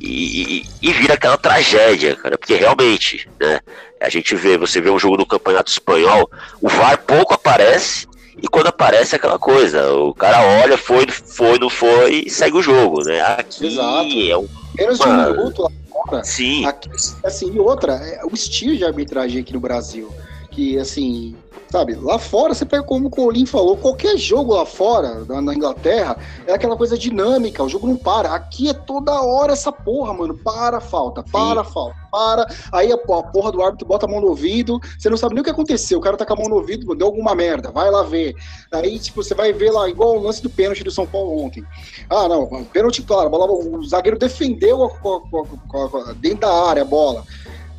e, e, vira aquela tragédia, cara, porque realmente, né, a gente vê, você vê um jogo no Campeonato Espanhol, o VAR pouco aparece, e quando aparece é aquela coisa, o cara olha, foi, foi, não foi, e segue o jogo, né? Aqui Exato. é um. Menos de um minuto lá fora. Sim. Aqui, assim, e outra, é o estilo de arbitragem aqui no Brasil. Que, assim, Sabe, lá fora, você pega como o Colin falou, qualquer jogo lá fora, na Inglaterra, é aquela coisa dinâmica, o jogo não para. Aqui é toda hora essa porra, mano. Para, falta, para, Sim. falta, para. Aí a, a, porra do árbitro bota a mão no ouvido, você não sabe nem o que aconteceu. O cara tá com a mão no ouvido, deu alguma merda, vai lá ver. Aí, tipo, você vai ver lá, igual o lance do pênalti do São Paulo ontem. Ah, não, pênalti, claro, bola, o zagueiro defendeu a, a, dentro da área a bola.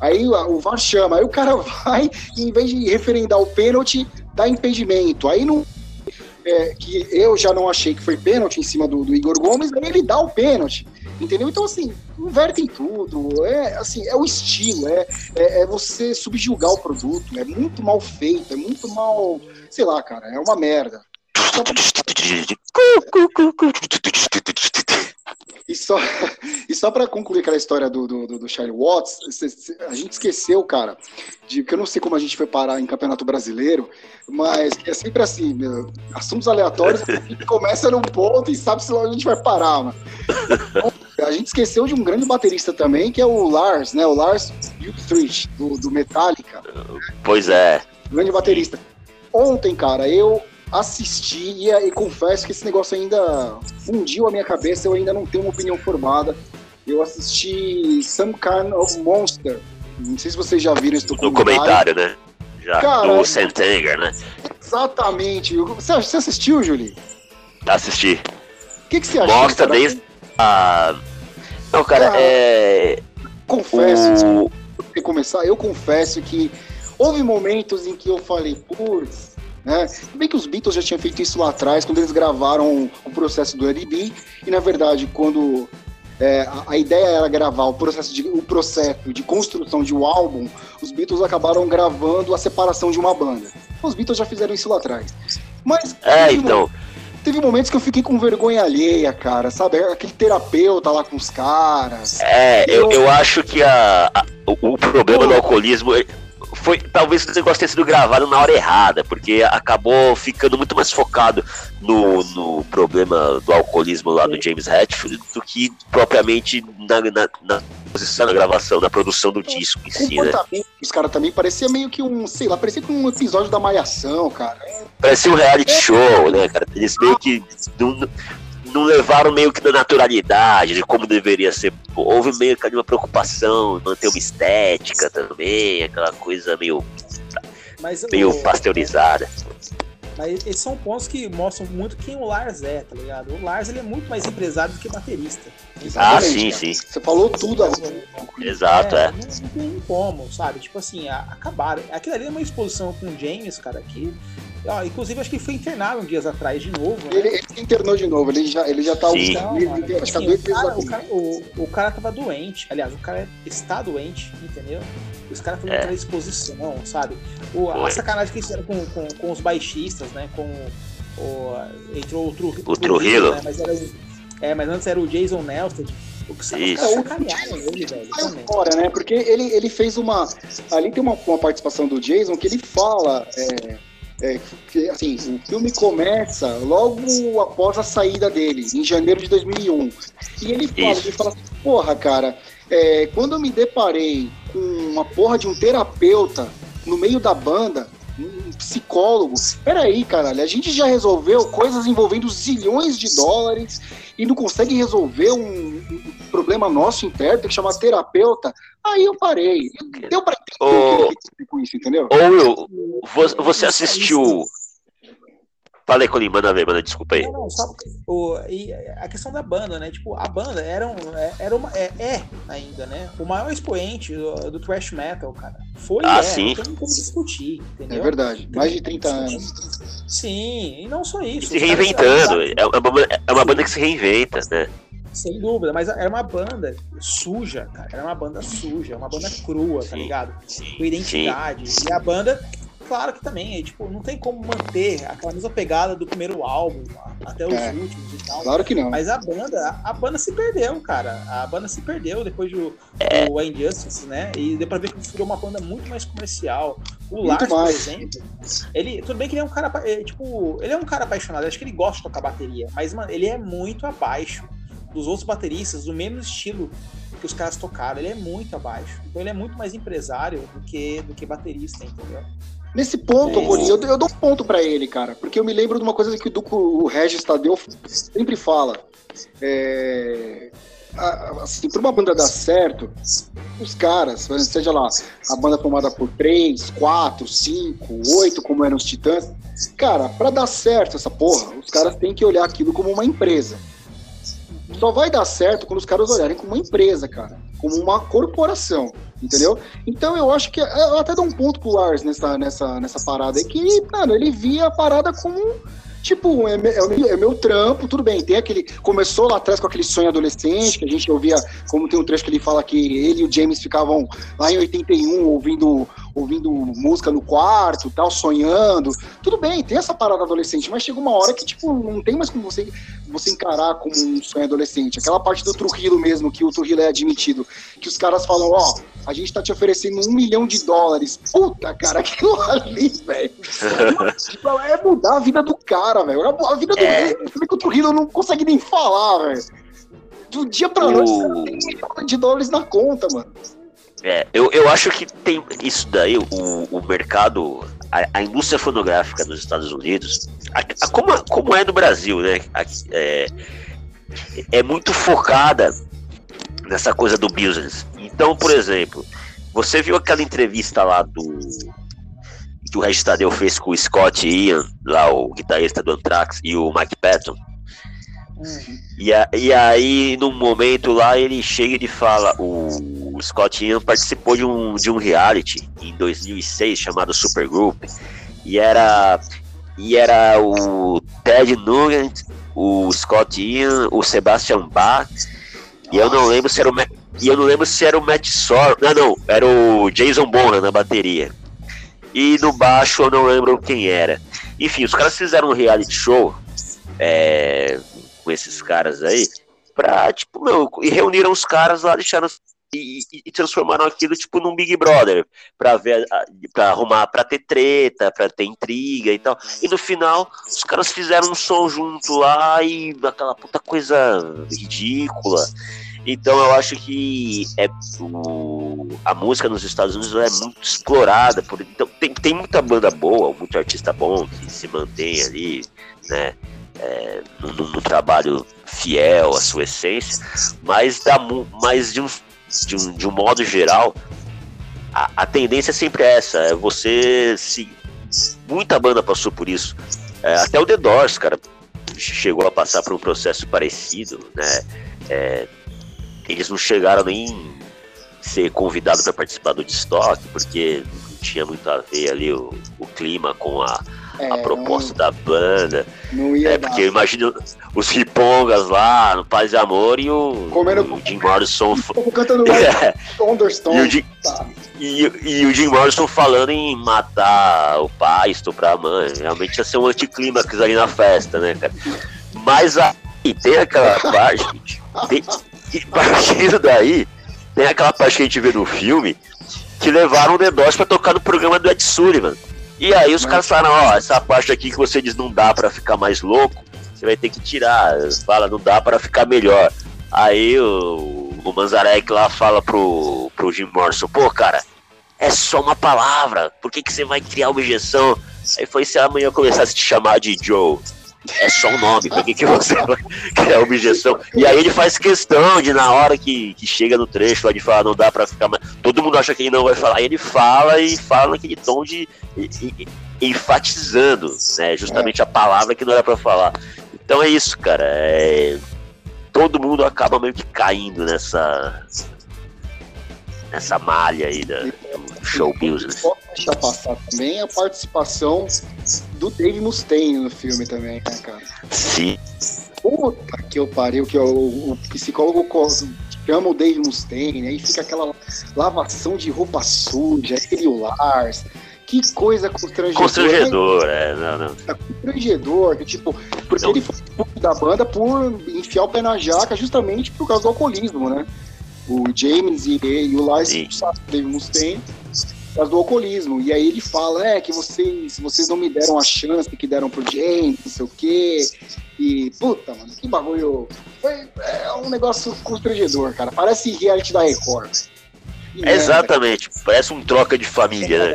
Aí o VAR chama, aí o cara vai e em vez de referendar o pênalti, dá impedimento. Aí não. É, que eu já não achei que foi pênalti em cima do, do, Igor Gomes, aí ele dá o pênalti. Entendeu? Então, assim, invertem tudo. É, assim, é o estilo, é, é, é você subjugar o produto. É muito mal feito, é muito mal. Sei lá, cara, é uma merda. E só, e só para concluir aquela história do, do, do Charlie Watts, a gente esqueceu, cara, de que eu não sei como a gente foi parar em Campeonato Brasileiro, mas é sempre assim, meu, assuntos aleatórios, a gente começa num ponto e sabe se lá a gente vai parar, mano. Então, a gente esqueceu de um grande baterista também, que é o Lars, né? O Lars Ulrich, do, do Metallica. Pois é. Grande baterista. Ontem, cara, eu assisti e, e, confesso que esse negócio ainda fundiu a minha cabeça, eu ainda não tenho uma opinião formada. Eu assisti Some Kind of Monster. Não sei se vocês já viram esse documentário. documentário, né? Já Cara, do Sentenger, né? Exatamente. Você, você assistiu, Julie? Assisti. O que, que você achou? Mostra desde a. Não, cara, cara é. Confesso, o... começar, eu confesso que houve momentos em que eu falei, putz, né? Bem que os Beatles já tinham feito isso lá atrás, quando eles gravaram o processo do LB, e na verdade, quando é, a, a, ideia era gravar o processo, de, o processo de construção de um álbum, os Beatles acabaram gravando a separação de uma banda. Os Beatles já fizeram isso lá atrás. Mas. É, então. Teve momentos que eu fiquei com vergonha alheia, cara, sabe? Aquele terapeuta lá com os caras. É, eu, eu, eu acho que a, a o, o, problema do alcoolismo foi talvez o negócio tenha sido gravado na hora errada, porque acabou ficando muito mais focado no, no problema do alcoolismo lá do James Hetfield do que propriamente na, na, na posição da gravação, na produção do disco em si, né? Os caras também parecia meio que um, sei lá, parecia um episódio da Malhação, cara. Parecia um reality show, né, cara? Eles meio que não, não levaram meio que da naturalidade, de como deveria ser. Houve meio que uma preocupação, manter uma estética também, aquela coisa meio. Mas, meio o, pasteurizada. Mas esses são pontos que mostram muito quem o Lars é, tá ligado? O Lars ele é muito mais empresário do que baterista. Ah, sim, sim. Você falou tudo agora. Exato, é. é. Não, não, tem como, sabe? Tipo assim, acabaram. Aquilo ali é uma exposição com o James, cara, que ah, inclusive, acho que foi internado uns dias atrás de novo. Né? Ele, ele internou de novo, ele já, ele já tá Sim. Não, mano, assim, o, cara, o, cara, o, o, cara tava doente. Aliás, o cara está doente, entendeu? Os caras foram é. exposição, sabe? O, a sacanagem que eles fizeram com, com, com os baixistas, né? Com o. Entrou o, Tru, o Trujillo. Né? Mas era, é, mas antes era o Jason Nelson. O que sacanearam ele, velho. Fora, né? Porque ele, ele fez uma. Ali tem uma, uma participação do Jason que ele fala. É, é, que, assim, o filme começa logo após a saída dele, em janeiro de 2001. E ele fala, ele fala assim, porra, cara, é, quando eu me deparei com uma porra de um terapeuta no meio da banda, um psicólogo, peraí, caralho, a gente já resolveu coisas envolvendo zilhões de dólares e não consegue resolver um, um problema nosso interno, tem que chamar terapeuta. Aí eu parei. Deu pra entender o que com isso, entendeu? Ou você assistiu Falei, Colim, manda ver, manda desculpa aí. Não, não, só o, e a questão da banda, né? Tipo, a banda era, um, é, era uma, é, é ainda, né? O maior expoente do, do thrash metal, cara. Foi ah, é, sim. não tem como discutir, entendeu? É verdade, mais de 30 anos. Sim, e não só isso. E se reinventando, é uma, é uma banda que se reinventa, né? Sem dúvida, mas era uma banda suja, cara. Era uma banda suja, uma banda crua, tá sim, tá ligado? Sim, Com identidade. Sim. E a banda claro que também, é, tipo, não tem como manter aquela mesma pegada do primeiro álbum até os é, últimos e tal. Claro que não. Mas a banda, a, banda se perdeu, cara. A banda se perdeu depois do, é. do Injustice, né? E deu pra ver que virou uma banda muito mais comercial. O muito Lars, mais. por exemplo, ele. Tudo bem que ele é um cara. É, tipo, ele é um cara apaixonado, acho que ele gosta de tocar bateria, mas, mano, ele é muito abaixo dos outros bateristas, do mesmo estilo que os caras tocaram. Ele é muito abaixo. Então ele é muito mais empresário do que, do que baterista, entendeu? Nesse ponto, eu, eu, dou um ponto para ele, cara, porque eu me lembro de uma coisa que o, Duco, o Regis Tadeu sempre fala. É, assim, para uma banda dar certo, os caras, seja lá, a banda formada por três, quatro, cinco, oito, como eram os Titãs, cara, para dar certo essa porra, os caras têm que olhar aquilo como uma empresa. Só vai dar certo quando os caras olharem como uma empresa, cara, como uma corporação entendeu? Então eu acho que eu até dou um ponto pro Lars nessa, nessa, nessa parada aí, que, mano, ele via a parada como tipo, é, é, é, meu trampo, tudo bem. Tem aquele. Começou lá atrás com aquele sonho adolescente, que a gente ouvia, como tem um trecho que ele fala que ele e o James ficavam lá em 81 ouvindo, ouvindo música no quarto, tal, sonhando. Tudo bem, tem essa parada adolescente, mas chega uma hora que, tipo, não tem mais como você, você encarar como um sonho adolescente. Aquela parte do Trujillo mesmo, que o Trujillo é admitido, que os caras falam, ó, oh, a gente tá te oferecendo um milhão de dólares. Puta, cara, aquilo ali, velho. é mudar a vida do cara, velho. A vida do é. Você que o Trujillo não consegue nem falar, velho. Do dia pra noite, o... tem um milhão de dólares na conta, mano. É, eu, eu acho que tem isso daí, o, o mercado, a, a indústria fonográfica nos Estados Unidos, a, a, como, como é no Brasil, né? é, é muito focada nessa coisa do business. Então, por exemplo, você viu aquela entrevista lá do que o Regis Tadeu fez com o Scott Ian, lá o guitarrista do Anthrax, e o Mike Patton. Uhum. E, a, e aí, num momento lá, ele chega e fala: o, o Scott Ian participou de um, de um reality em 2006 chamado Supergroup, e era, e era o Ted Nugent, o Scott Ian, o Sebastian Bach, e eu não lembro se era o e eu não lembro se era o Matt Sor, não, não, era o Jason Bonham na bateria. E no baixo eu não lembro quem era. Enfim, os caras fizeram um reality show é, com esses caras aí, pra, tipo, meu, e reuniram os caras lá, deixaram e, e, transformaram aquilo tipo num Big Brother para ver para arrumar para ter treta para ter intriga e tal e no final os caras fizeram um som junto lá e aquela puta coisa ridícula então eu acho que é o, a música nos Estados Unidos é muito explorada. Por, então tem, tem muita banda boa, muito artista bom que se mantém ali, né? É, no, trabalho fiel à sua essência, mas, da, mas de, um, de, um, de um modo geral, a, a tendência é sempre essa: é você se. Muita banda passou por isso. É, até o The Doors, cara, chegou a passar por um processo parecido, né? É, eles não chegaram nem ser convidados para participar do destoque, porque não tinha muito a ver ali o, o clima com a, é, a proposta não, da banda. Não ia é, dar. porque eu imagino os ripongas lá no Paz e Amor e o, Comendo, o Jim Morrison. Cantando é, e, o Jim, tá. e, e, o Jim Morrison falando em matar o pai, estuprar a mãe. Realmente ia ser um anticlímax ali na festa, né, cara? Mas aí tem aquela parte. Tem, e partindo daí, tem aquela parte que a gente vê no filme que levaram o The Doors pra tocar no programa do Ed Sullivan. E aí os caras falaram, ó, essa parte aqui que você diz não dá para ficar mais louco, você vai ter que tirar. Fala, não dá para ficar melhor. Aí o, o Manzarek lá fala pro, pro Jim Morrison, pô, cara, é só uma palavra, por que, que você vai criar objeção? Aí foi se amanhã começasse a te chamar de Joe é só um nome, por que, que você criar objeção? E aí ele faz questão de, na hora que, que chega no trecho, lá de falar, não dá pra ficar mais. Todo mundo acha que ele não vai falar. Aí ele fala e fala naquele tom de. E, e, enfatizando, né? Justamente a palavra que não era pra falar. Então é isso, cara. É... Todo mundo acaba meio que caindo nessa. Nessa malha aí da, do show business. Pode deixar passar também a participação do Dave Mustaine no filme também, né, cara? Sim. Puta que eu pariu, que é o, psicólogo chama o Dave Mustaine, aí fica aquela lavação de roupa suja, ele o Lars. Que coisa constrangedora. Constrangedor, é, não, não. É constrangedor, que tipo, porque não. ele foi da banda por enfiar o pé na jaca justamente por causa do alcoolismo, né? O James e, e o Lars, o Dave Mustaine, causa do alcoolismo. E aí ele fala, é, que vocês, vocês não me deram a chance que deram pro James, não sei o quê. E, puta, mano, que bagulho. Foi é um negócio constrangedor, cara. Parece reality da Record. Exatamente, parece um troca de família, né?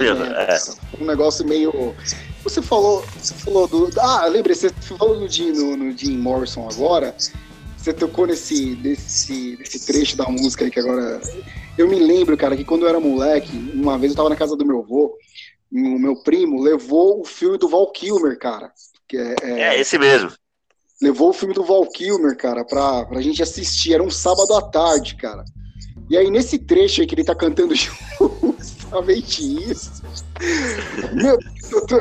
É, é. Um negócio meio. Você falou, você falou do. Ah, lembrei, você falou no Jim, no, no Jim Morrison agora. Você tocou nesse, desse, desse trecho da música aí que agora eu me lembro, cara, que quando eu era moleque, uma vez eu tava na casa do meu avô, e o meu primo levou o filme do Val Kilmer, cara. Que é, é, é esse mesmo. Levou o filme do Val Kilmer, cara, pra, pra gente assistir. Era um sábado à tarde, cara. E aí, nesse trecho aí que ele tá cantando justamente isso. Meu,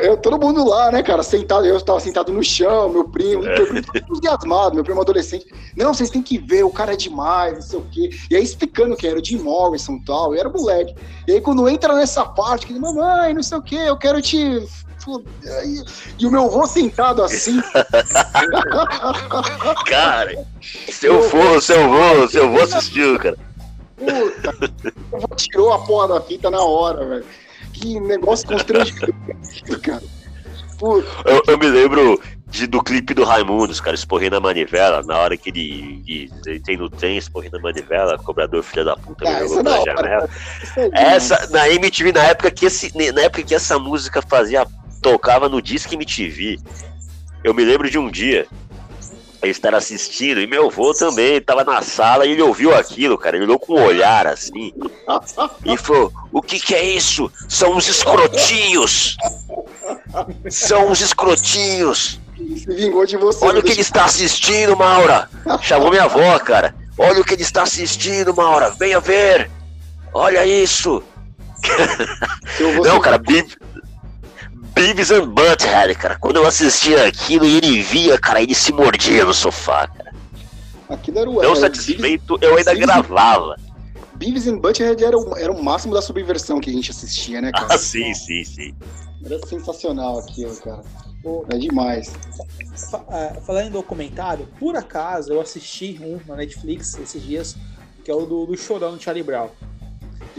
eu, todo mundo lá, né, cara, sentado, eu estava sentado no chão, meu primo, meu primo entusiasmado, meu primo adolescente. Não, vocês têm que ver, o cara é demais, não sei o quê. E aí explicando que era o Jim Morrison e tal, eu era moleque. E aí quando entra nessa parte, que mamãe, não sei o quê, eu quero te e o meu avô sentado assim. cara, seu avô, seu avô, seu avô assistiu, cara. Puta, tirou a porra da fita na hora, velho que negócio constrangedor, cara. Eu, eu, me lembro de, do clipe do Raimundos, cara, esporrendo a manivela, na hora que ele, ele, ele tem no trem, esporrendo a manivela, cobrador filha da puta, ah, me jogou pela janela. É essa, na MTV, na época, que esse, na época que essa música fazia, tocava no Disque MTV, eu me lembro de um dia estar assistindo, e meu avô também estava na sala e ele ouviu aquilo, cara. Ele olhou com um olhar assim e falou: O que, que é isso? São os escrotinhos! São os escrotinhos! Se vingou de você. Olha o que ele está assistindo, Maura! Chamou minha avó, cara. Olha o que ele está assistindo, Maura. Venha ver! Olha isso! Não, cara, Beavis, Beavis and Butthead, cara. Quando eu assistia aquilo e ele via, cara, ele se mordia no sofá, cara. Aquilo era o. Não era satisfeito, eu ainda Sim. gravava. Beavis and Butthead era o, era o máximo da subversão que a gente assistia, né, cara? Ah, sim, sim, sim. Era sensacional aquilo, cara. Pô, é demais. Ah, Falando em documentário, por acaso eu assisti um na Netflix esses dias, que é o do, do Chorão do Charlie Brown.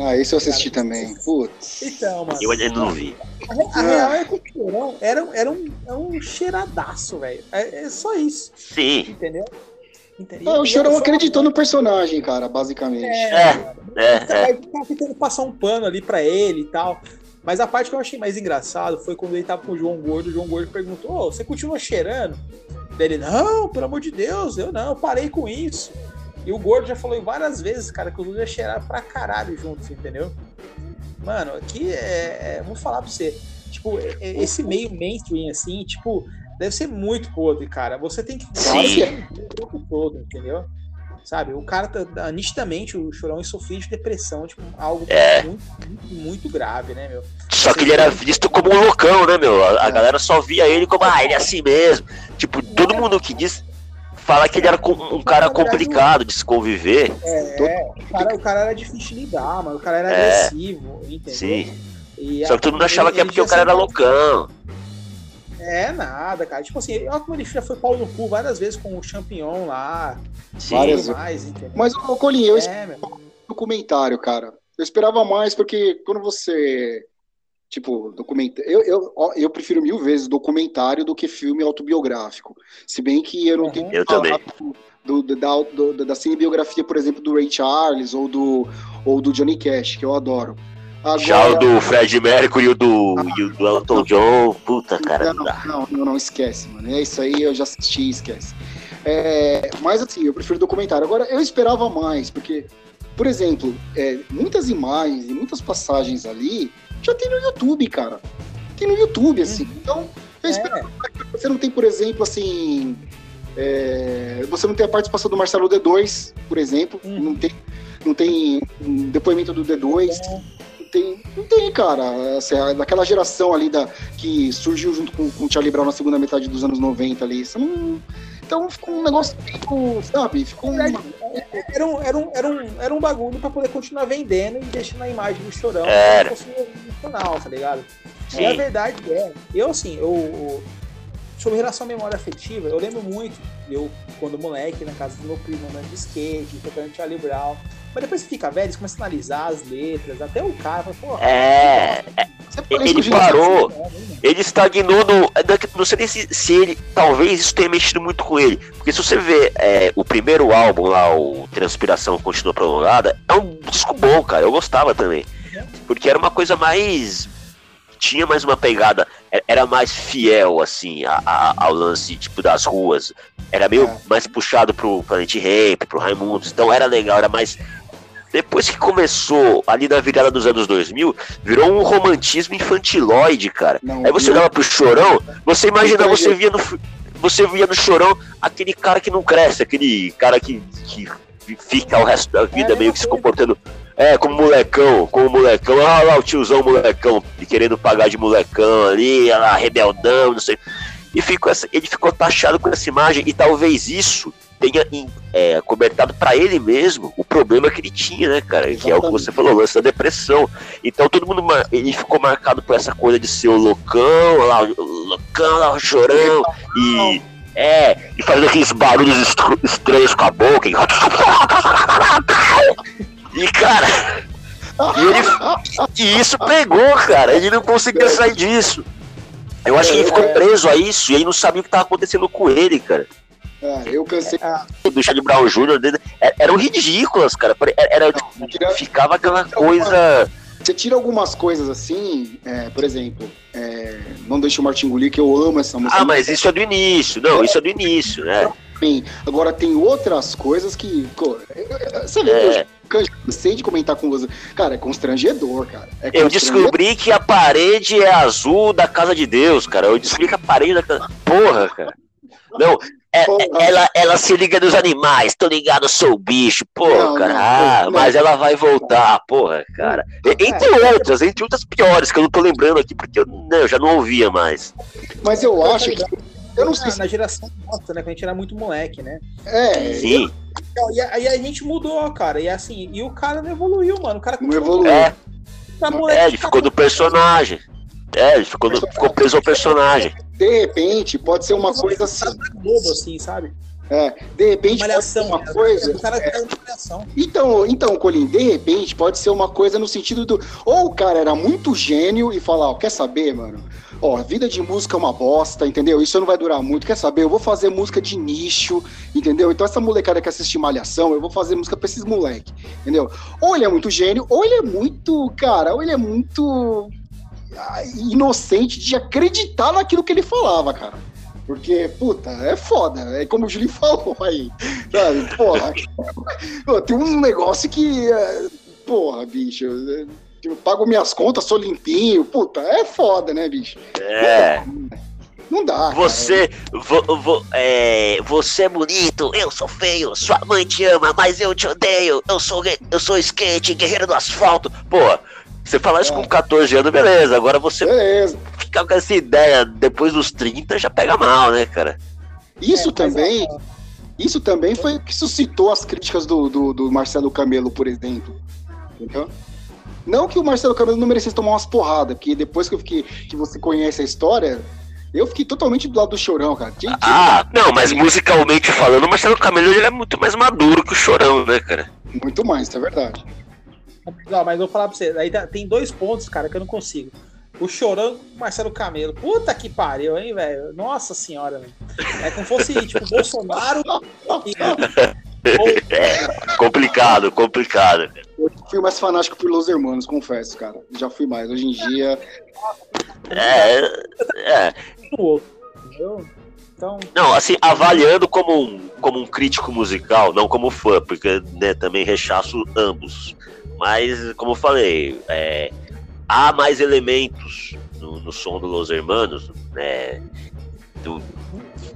Ah, esse eu assisti também. Putz. Então, mano. Eu ainda não vi. A, re- a real é que o Chorão era, um- era, um, era um cheiradaço, velho. É, é só isso, Sim. entendeu? Entendeu? Ah, o Chorão acreditou no personagem, cara, basicamente. É, É, é. Tava tentando passar um pano ali pra ele e tal. Mas a parte que eu achei mais engraçado foi quando ele tava com o João Gordo. O João Gordo perguntou: Ô, você continua cheirando? Daí ele: Não, pelo amor de Deus, eu não, eu parei com isso. E o Gordo já falou várias vezes, cara, que os dois cheiraram pra caralho juntos, entendeu? Mano, aqui é. é vou falar pra você. Tipo, é- é- esse meio mainstream, assim, tipo, deve ser muito podre, cara. Você tem que. Sim. o tempo todo, entendeu? Sabe? O cara tá, tá- nitidamente, o chorão sofria de depressão, tipo, algo É. muito, muito, muito grave, né, meu? Só que ele era visto como um loucão, né, meu? A, a galera só via ele como, ah, ele é assim mesmo. Tipo, todo mundo que diz fala que ele era um cara complicado de se conviver. É, o cara, o cara era difícil de lidar, mano. O cara era É. agressivo, entendeu? Sim. E Só que todo mundo achava que é porque o cara era loucão. É nada, cara. Tipo assim, olha como ele já foi pau no cu várias vezes com o Champignon lá. Sim. Várias mais, entendeu? Mas, ô, Colinho, eu é, meu. documentário, cara. Eu esperava mais, porque quando você. Tipo, documenta... eu, eu, eu prefiro mil vezes documentário do que filme autobiográfico. Se bem que eu não Uhum. tenho Eu também. do, do- da, do- da cinebiografia, por exemplo, do Ray Charles ou do, ou do Johnny Cash, que eu adoro. Já o do Fred Mercury e o do, e o do Elton John, puta, cara, não não, dá. não, não, não, esquece, mano. É isso aí, eu já assisti, esquece. É, mas assim, eu prefiro documentário. Agora, eu esperava mais, porque, por exemplo, é, muitas imagens e muitas passagens ali já tem no YouTube, cara. Tem no YouTube, assim. Então, eu É. esperava mais. Você não tem, por exemplo, assim. é, você não tem a participação do Marcelo D2, por exemplo. Uhum. Não tem. Não tem um depoimento do D2. Não tem, não tem, cara. Assim, daquela geração ali da, que surgiu junto com, com o Charlie Brown na segunda metade dos anos 90 ali. Isso não- então ficou um negócio meio, sabe? Ficou uma... Era um, era, um, era, um, era um bagulho pra poder continuar vendendo e deixando a imagem do chorão Era. um nacional, tá ligado? Sim. E a verdade é, eu assim, eu, eu- sobre relação à memória afetiva, eu lembro muito, eu, quando moleque, na casa do meu primo, andando de skate, tocando Charlie Brown. Mas depois que fica velho, você começa a analisar as letras, até o cara fala, pô, É, Você parece ele parou. é, né, ele estagnou no. Não sei nem se, se ele. Talvez isso tenha mexido muito com ele. Porque se você vê é, o primeiro álbum lá, o Transpiração Continua Prolongada, é um disco bom, cara. Eu gostava também. Porque era uma coisa mais. Tinha mais uma pegada. é- Era mais fiel, assim, a- a- ao lance, tipo, das ruas. Era meio É. mais puxado pro Planet Ramp, pro Raimundos. Então era legal, era mais. Depois que começou, ali na virada dos anos 2000, virou um romantismo infantiloide, cara. Não, Aí você não- olhava pro Chorão, você imagina, você via no você via no Chorão aquele cara que não cresce, aquele cara que, que fica o resto da vida meio que se comportando é, como molecão, como molecão, ah lá o tiozão molecão, e querendo pagar de molecão ali, ah lá, rebeldão, não sei. E ficou essa, ele ficou taxado com essa imagem, e talvez isso tenha é, cobertado pra ele mesmo o problema que ele tinha, né, cara? Que é o que você falou, o lance da depressão. Então todo mundo, ele ficou marcado por essa coisa de ser o loucão, lá, o loucão, lá, o chorão, e. É, e fazendo aqueles barulhos estr- estranhos com a boca. E, e cara, e, ele, e isso pegou, cara. Ele não conseguia sair disso. Eu acho que ele ficou preso a isso e ele não sabia o que estava acontecendo com ele, cara. É, eu cansei. Do Charlie Brown Jr. dele, é- eram ridículas, cara. Era, Tira- ficava aquela coisa. Você tira algumas coisas assim, é, por exemplo, é, Não Deixe o Martin Engolir, que eu amo essa música. Ah, mas isso é do início. Não, isso é do início, né? bem. Agora tem outras coisas que. Você vê, é. eu cansei de comentar com você. Cara, é constrangedor, cara. É constrangedor. Eu descobri que a parede é azul da casa de Deus, cara. Eu descobri que a parede da casa. Porra, cara. Não, é, ela, ela se liga nos animais, tô ligado, sou o bicho, pô, não, cara. Não, ah, não, mas ela vai voltar, porra, cara. Entre outras, entre outras piores, que eu não tô lembrando aqui, porque eu, eu já não ouvia mais. Mas eu acho que. Eu não sei. Na geração nossa, né? Quando a gente era muito moleque, né? É. Sim. E aí a gente mudou, cara. E assim, e o cara não evoluiu, mano. O cara não evoluiu. É. é, ele ficou do personagem. É, ele ficou, no, ficou preso ao personagem. De repente, pode ser uma coisa assim. Bobo, assim, sabe? É, de repente malhação, pode ser uma coisa. O cara é. Então, então, Colin, de repente pode ser uma coisa no sentido do. Ou o cara era muito gênio e falar, ó, quer saber, mano? Ó, vida de música é uma bosta, entendeu? Isso não vai durar muito. Quer saber? Eu vou fazer música de nicho, entendeu? Então essa molecada que assiste Malhação, eu vou fazer música pra esses moleque, entendeu? Ou ele é muito gênio, ou ele é muito, cara, ou ele é muito inocente de acreditar naquilo que ele falava, cara. Porque, puta, é foda. É como o Julinho falou aí. Sabe? Porra. tem um negócio que. É, porra, bicho. Eu pago minhas contas, sou limpinho. Puta, é foda, né, bicho? É. Não dá. Você, vo, vo, é, você é bonito, eu sou feio, sua mãe te ama, mas eu te odeio. Eu sou, eu sou skate, guerreiro do asfalto. Pô, você falar isso é. com 14 anos, beleza. Agora você beleza. ficar com essa ideia depois dos 30 já pega mal, né, cara? Isso é, também. É. Isso também foi o que suscitou as críticas do, do, do, Marcelo Camelo, por exemplo. Entendeu? Não que o Marcelo Camelo não merecesse tomar umas porradas, porque depois que, eu fiquei, que você conhece a história, eu fiquei totalmente do lado do Chorão, cara. Tinha, tinha... Ah, não, mas musicalmente falando, o Marcelo Camelo ele é muito mais maduro que o Chorão, né, cara? Muito mais, isso é verdade. Não, mas eu vou falar pra você, aí tá, tem dois pontos, cara, que eu não consigo. O Chorão com o Marcelo Camelo. Puta que pariu, hein, velho? Nossa senhora, velho. É como fosse, tipo, Bolsonaro. é, complicado, complicado. Eu fui mais fanático por Los Hermanos, confesso, cara. Já fui mais. Hoje em dia. É. É. Então... Não, assim, avaliando como um, como um crítico musical, não como fã, porque né, também rechaço ambos. Mas, como eu falei, é, há mais elementos no, no, som do Los Hermanos, né? Do,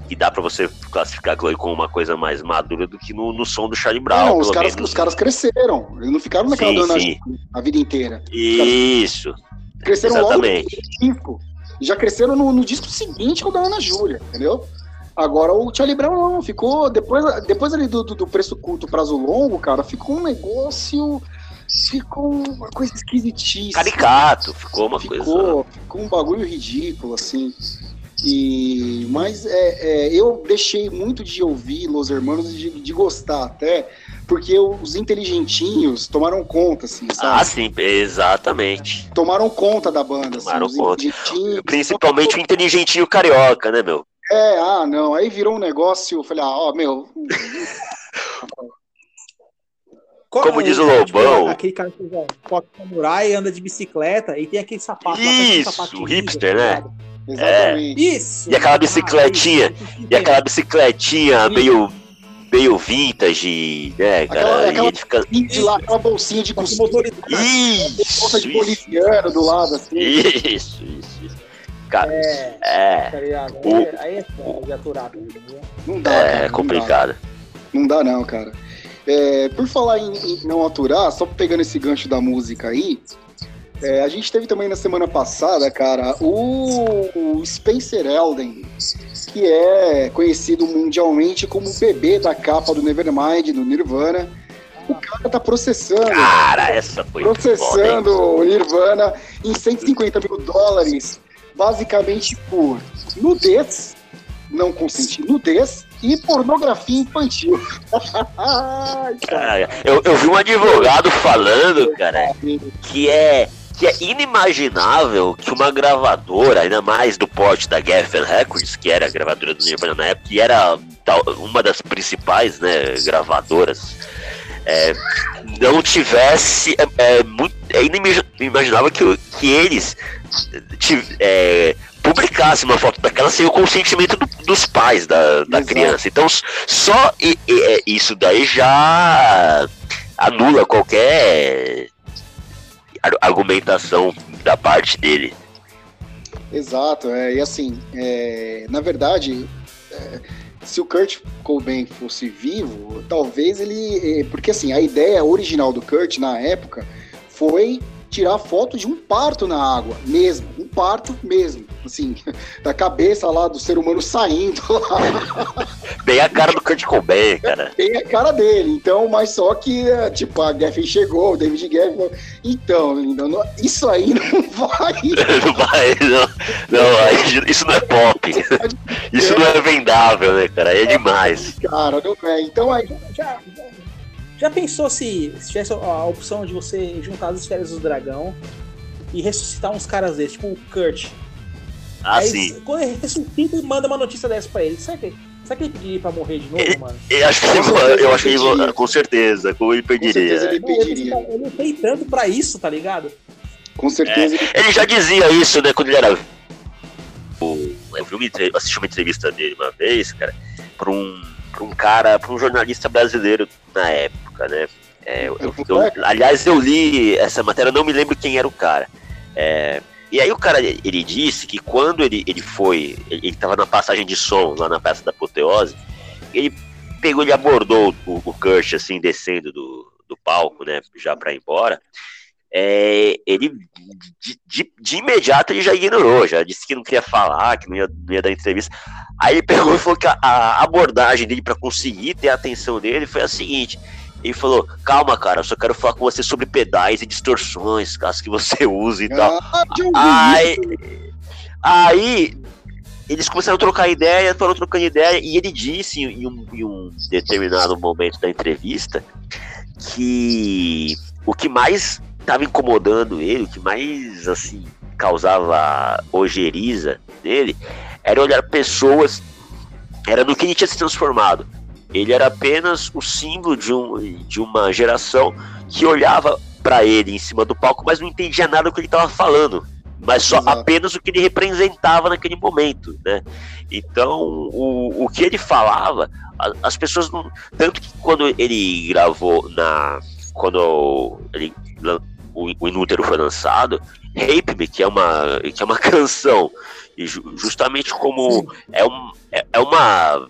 que dá para você classificar aquilo como uma coisa mais madura do que no, no som do Charlie Brown. Não, os caras, os caras cresceram. Eles não ficaram naquela sim, dona sim. a vida inteira. Isso. Cresceram Exatamente. logo no disco. Já cresceram no, no disco seguinte com a Ana Júlia, entendeu? Agora o Charlie Brown não, ficou. Depois, depois ali do, do, do preço curto, prazo longo, cara, ficou um negócio ficou uma coisa esquisitíssima. Caricato, ficou uma ficou, coisa. Ficou um bagulho ridículo, assim. E, mas é, é, eu deixei muito de ouvir Los Hermanos de, de gostar até, porque os inteligentinhos tomaram conta, assim, sabe? Ah, sim, exatamente. Tomaram conta da banda. Assim, tomaram assim, conta. Principalmente o inteligentinho carioca, né, meu? É, ah, não. Aí virou um negócio, eu falei, ah, ó, meu. Como diz o Lobão. Aquele cara que usa foto samurai, anda de bicicleta e tem aquele sapato. Isso, o hipster, né? Exatamente. É. Isso. E aquela bicicletinha, ah, e aquela bicicletinha meio meio vintage, né, cara? Aquela, aquela, fica... de lá, aquela bolsinha de cozinha. Isso, bolsa de policiano do lado, assim. Isso, isso, isso. Cara, é. é. Tá o... Aí é foda de aturar. Não dá. É, cara, complicado. Não dá, não, cara. É, por falar em, em, não aturar, só pegando esse gancho da música aí, é, a gente teve também na semana passada, cara, o, o Spencer Elden, que é conhecido mundialmente como o bebê da capa do Nevermind, do Nirvana. O cara tá processando. Cara, essa foi Processando o Nirvana em 150 mil dólares, basicamente por nudez, não consentir nudez e pornografia infantil. cara, eu, eu vi um advogado falando, cara, que é que é inimaginável que uma gravadora, ainda mais do porte da Geffen Records, que era a gravadora do Nirvana na época, que era uma das principais né, gravadoras, é, não tivesse. É, é, muito, é inimaginável que, que eles é, publicasse uma foto daquela sem o consentimento do, dos pais da, da criança. Então, só e, e, é, isso daí já anula qualquer argumentação da parte dele. Exato, é, e assim, é, na verdade, é, se o Kurt Cobain fosse vivo, talvez ele. É, porque assim, a ideia original do Kurt na época foi tirar foto de um parto na água, mesmo, um parto mesmo, assim, da cabeça lá do ser humano saindo lá. Bem a cara do Kurt Cobain, cara. Bem a cara dele, então, mas só que, tipo, a Geffen chegou, o David Geffen então, não, isso aí não vai. não vai, não, não, isso não é pop. Isso não é vendável, né, cara, é demais. Cara, não é, então aí... Já, já pensou se, se tivesse a opção de você juntar as esferas do dragão e ressuscitar uns caras desses, tipo o Kurt? Ah, Aí, sim. Quando ele ressuscita e manda uma notícia dessa pra ele, será que, será que ele pediria pra morrer de novo, ele, mano? Eu acho que, ele, eu acho que ele, com certeza, como ele pediria. Com ele pediria. Ele, ele tem tanto pra isso, tá ligado? Com certeza. É, ele já dizia isso, né, quando ele era. Eu vi uma, assisti uma entrevista dele uma vez, cara, pra um, pra um cara, pra um jornalista brasileiro na época né? É, eu, eu, eu, aliás, eu li essa matéria, não me lembro quem era o cara. É, e aí o cara, ele disse que quando ele, ele foi, ele estava na passagem de som lá na peça da Apoteose, ele pegou, ele abordou o, o Kurt, assim, descendo do, do palco, né, já para ir embora, é, ele de, de, de, imediato ele já ignorou, já disse que não queria falar, que não ia, não ia dar entrevista. Aí ele pegou e falou que a, a abordagem dele para conseguir ter a atenção dele foi a seguinte: e falou: Calma, cara, eu só quero falar com você sobre pedais e distorções, caso que você use e tal. Ah, aí, aí eles começaram a trocar ideia, foram trocando ideia, e ele disse em um, em um determinado momento da entrevista que o que mais estava incomodando ele, o que mais assim causava ojeriza nele, era olhar pessoas, era no que ele tinha se transformado. Ele era apenas o símbolo de, um, de uma geração que olhava para ele em cima do palco, mas não entendia nada do que ele estava falando, mas só Exato. apenas o que ele representava naquele momento, né? Então, o, o que ele falava, as pessoas não, tanto que quando ele gravou na quando ele, o, o Inútero foi lançado, Rape Me, que é uma que é uma canção, e justamente como é, um, é, é uma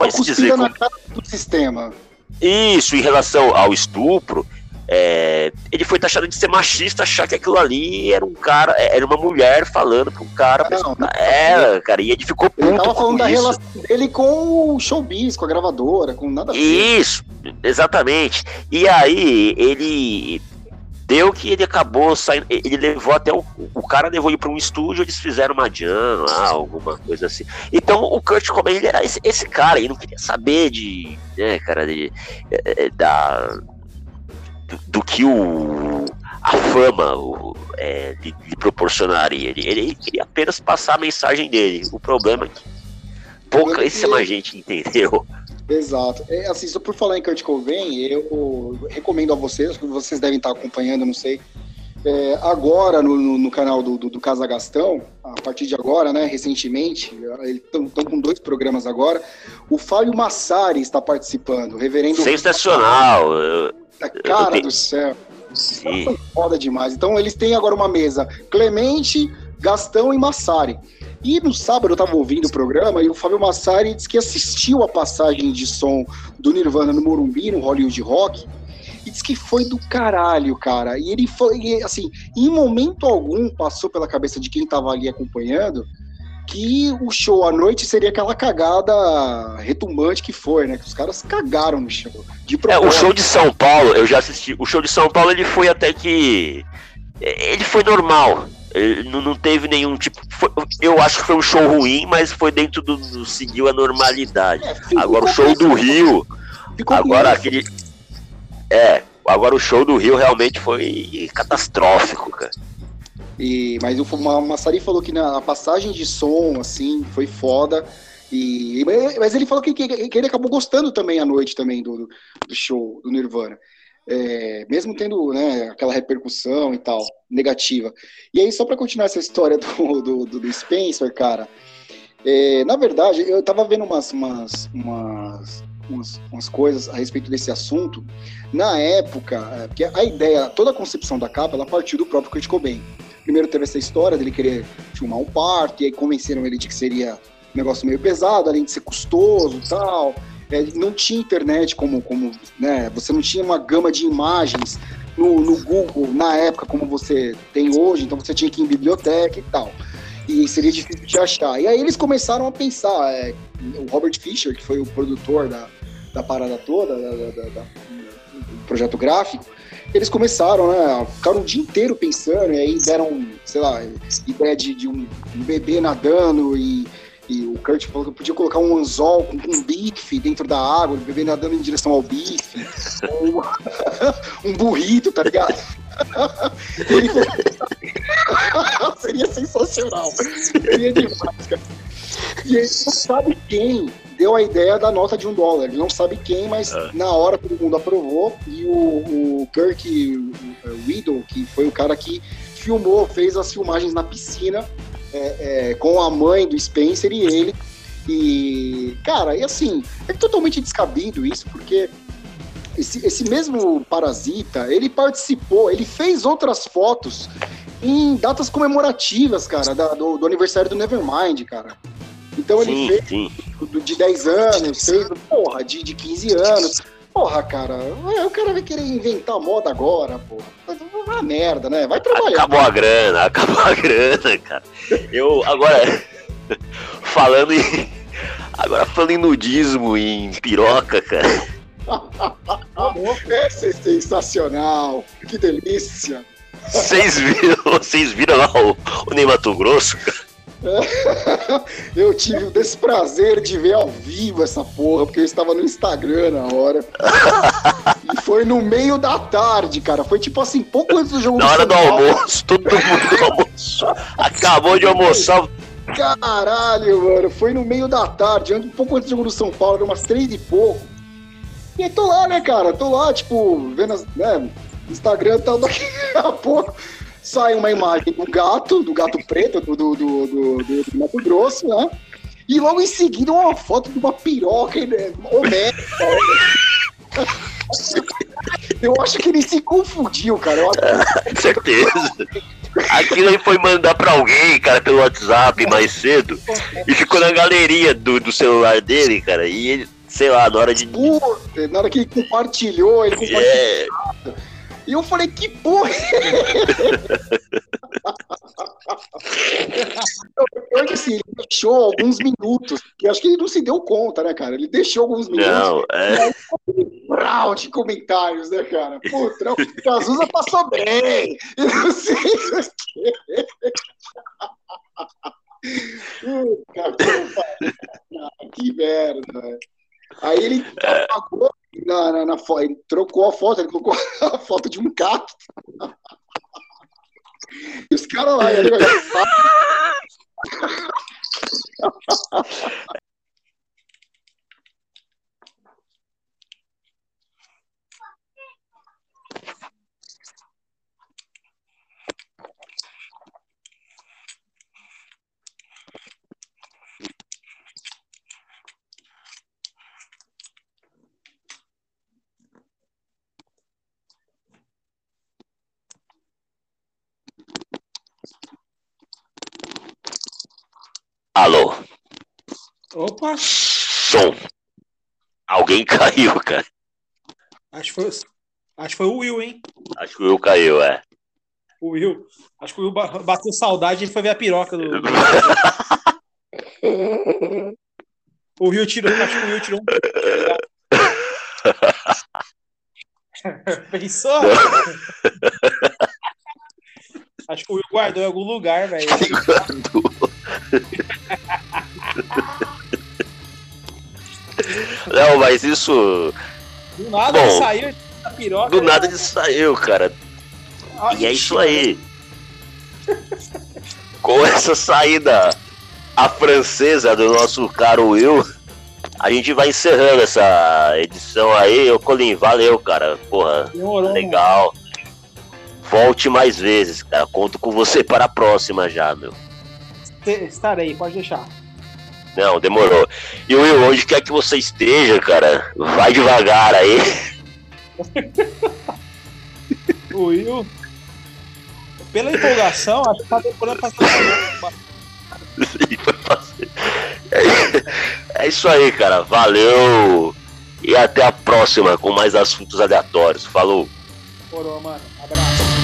é uma dizer como... na cara do sistema. Isso, em relação ao estupro, é, ele foi taxado de ser machista, achar que aquilo ali era um cara, é, era uma mulher falando para um cara. Não, não, é, cara, e ele ficou puto. Ele tava falando da isso. relação dele com o showbiz, com a gravadora, com nada a ver. Isso, exatamente. E aí ele Deu que ele acabou saindo. Ele levou até o, o cara levou ele para um estúdio, eles fizeram uma jam lá, alguma coisa assim. Então o Kurt Cobain ele era esse, esse cara, ele não queria saber de. né, cara, de. É, é da. Do, do, que o. a fama o, é, lhe, lhe proporcionaria. Ele, ele queria apenas passar a mensagem dele. O problema é que pouquíssima gente entendeu. Exato. É, assim, só por falar em Kurt Cobain, eu recomendo a vocês, que vocês devem estar acompanhando, não sei. É, agora, no, no, no, canal do, do, do, Casa Gastão, a partir de agora, né, recentemente, eles estão com dois programas agora, o Fábio Massari está participando, reverendo... Sensacional! Cara do céu! Sim. Foda demais. Então, eles têm agora uma mesa Clemente, Gastão e Massari. E no sábado eu estava ouvindo o programa e o Fábio Massari disse que assistiu a passagem de som do Nirvana no Morumbi, no Hollywood Rock, e disse que foi do caralho, cara. E ele foi, assim, em momento algum passou pela cabeça de quem estava ali acompanhando que o show à noite seria aquela cagada retumbante que foi, né? Que os caras cagaram no show. é, o show de São Paulo, eu já assisti. O show de São Paulo ele foi até que. Ele foi normal. Não, não teve nenhum tipo. Foi, eu acho que foi um show ruim, mas foi dentro do. do seguiu a normalidade. É, agora o show do Rio. Agora aquele. É, agora o show do Rio realmente foi catastrófico, cara. E, mas o Massari falou que na passagem de som, assim, foi foda. E, mas ele falou que, que, que ele acabou gostando também à noite também do, do show do Nirvana. É, mesmo tendo né, aquela repercussão e tal, negativa. E aí, só para continuar essa história do, do, do Spencer, cara, é, na verdade, eu tava vendo umas, umas, umas, umas, umas, coisas a respeito desse assunto. Na época, é, porque a ideia, toda a concepção da capa, ela partiu do próprio Kurt Cobain. Primeiro teve essa história dele querer filmar um parto, e aí convenceram ele de que seria um negócio meio pesado, além de ser custoso e tal é, não tinha internet como, como né, você não tinha uma gama de imagens no, no, Google na época como você tem hoje, então você tinha que ir em biblioteca e tal. E seria difícil de achar. E aí eles começaram a pensar, é, o Robert Fisher, que foi o produtor da, da parada toda, da, da, da, do projeto gráfico, eles começaram, né? Ficaram o dia inteiro pensando, e aí deram, sei lá, ideia de, de um, um bebê nadando e e o Kurt falou que eu podia colocar um anzol com um bife dentro da água, o bebê nadando em direção ao bife, ou um burrito, tá ligado? Ele falou, seria sensacional. Seria demais, cara. E ele não sabe quem deu a ideia da nota de um dólar. Ele não sabe quem, mas é. na hora todo mundo aprovou. E o, o Kirk Widow, que foi o cara que filmou, fez as filmagens na piscina é, é, com a mãe do Spencer e ele. E, cara, e assim, é totalmente descabido isso, porque esse, esse mesmo Parasita, ele participou, ele fez outras fotos em datas comemorativas, cara, da, do, do, aniversário do Nevermind, cara. Então ele sim, fez sim. de 10 anos, fez, porra, de, de 15 anos. Porra, cara, o cara vai querer inventar moda agora, porra. Uma merda, né? Vai trabalhar. Acabou a grana, acabou a grana, cara. Eu, agora, falando em. Agora falando em nudismo e em piroca, cara. Essa é sensacional. Que delícia. Vocês viram, vocês viram lá o, o Ney Mato Grosso, cara? eu tive o desprazer de ver ao vivo essa porra, porque eu estava no Instagram na hora. e foi no meio da tarde, cara. Foi tipo assim, pouco antes do jogo Na hora do almoço, todo mundo almoçou. Acabou de almoçar. Caralho, mano. Foi no meio da tarde, um pouco antes do jogo do São Paulo, umas três e pouco. E aí tô lá, né, cara? Tô lá, tipo, vendo as, né, Instagram tal, daqui a pouco sai uma imagem do gato, do gato preto, do, do, do, do, do Mato Grosso, né? E logo em seguida uma foto de uma piroca né, homérica. Eu acho que ele se confundiu, cara. Eu acho... Certeza. Aquilo aí foi mandar pra alguém, cara, pelo WhatsApp mais cedo. E ficou na galeria do, do celular dele, cara. E ele, sei lá, na hora de. Puta, na hora que ele compartilhou, ele compartilhou. É. E eu falei, que porra! eu, assim, ele deixou alguns minutos, que acho que ele não se deu conta, né, cara? Ele deixou alguns minutos. Não, é. Brau de comentários, né, cara? Puta, o Cazuza passou bem. Eu não sei o que. que merda, velho. Aí ele apagou na, na, na foto, ele trocou a foto, ele colocou a foto de um cacto. E os caras lá, ele Opa! Som! Alguém caiu, cara. Acho que foi, acho que foi o Will, hein? Acho que o Will caiu, é. O Will. Acho que o Will bateu saudade e foi ver a piroca do. o Will tirou. Acho que o Will tirou um. Pensou? Acho que o Will guardou em algum lugar, velho. Guardou. Não, mas isso. Do nada Bom, ele saiu da piroca. Do nada ele saiu, cara. Ah, e é isso aí. Com essa saída a francesa do nosso caro Will, a gente vai encerrando essa edição aí. Ô, Colim, valeu, cara. Porra, Demorou, legal. Mano. Volte mais vezes, cara. Conto com você para a próxima já, meu. Estarei, pode deixar. Não, demorou. E Will, onde quer que você esteja, cara, vai devagar aí. o Will, pela empolgação, acho que tá demorando pra é, é isso aí, cara. Valeu. E até a próxima com mais assuntos aleatórios. Falou. Morou, mano. Abraço.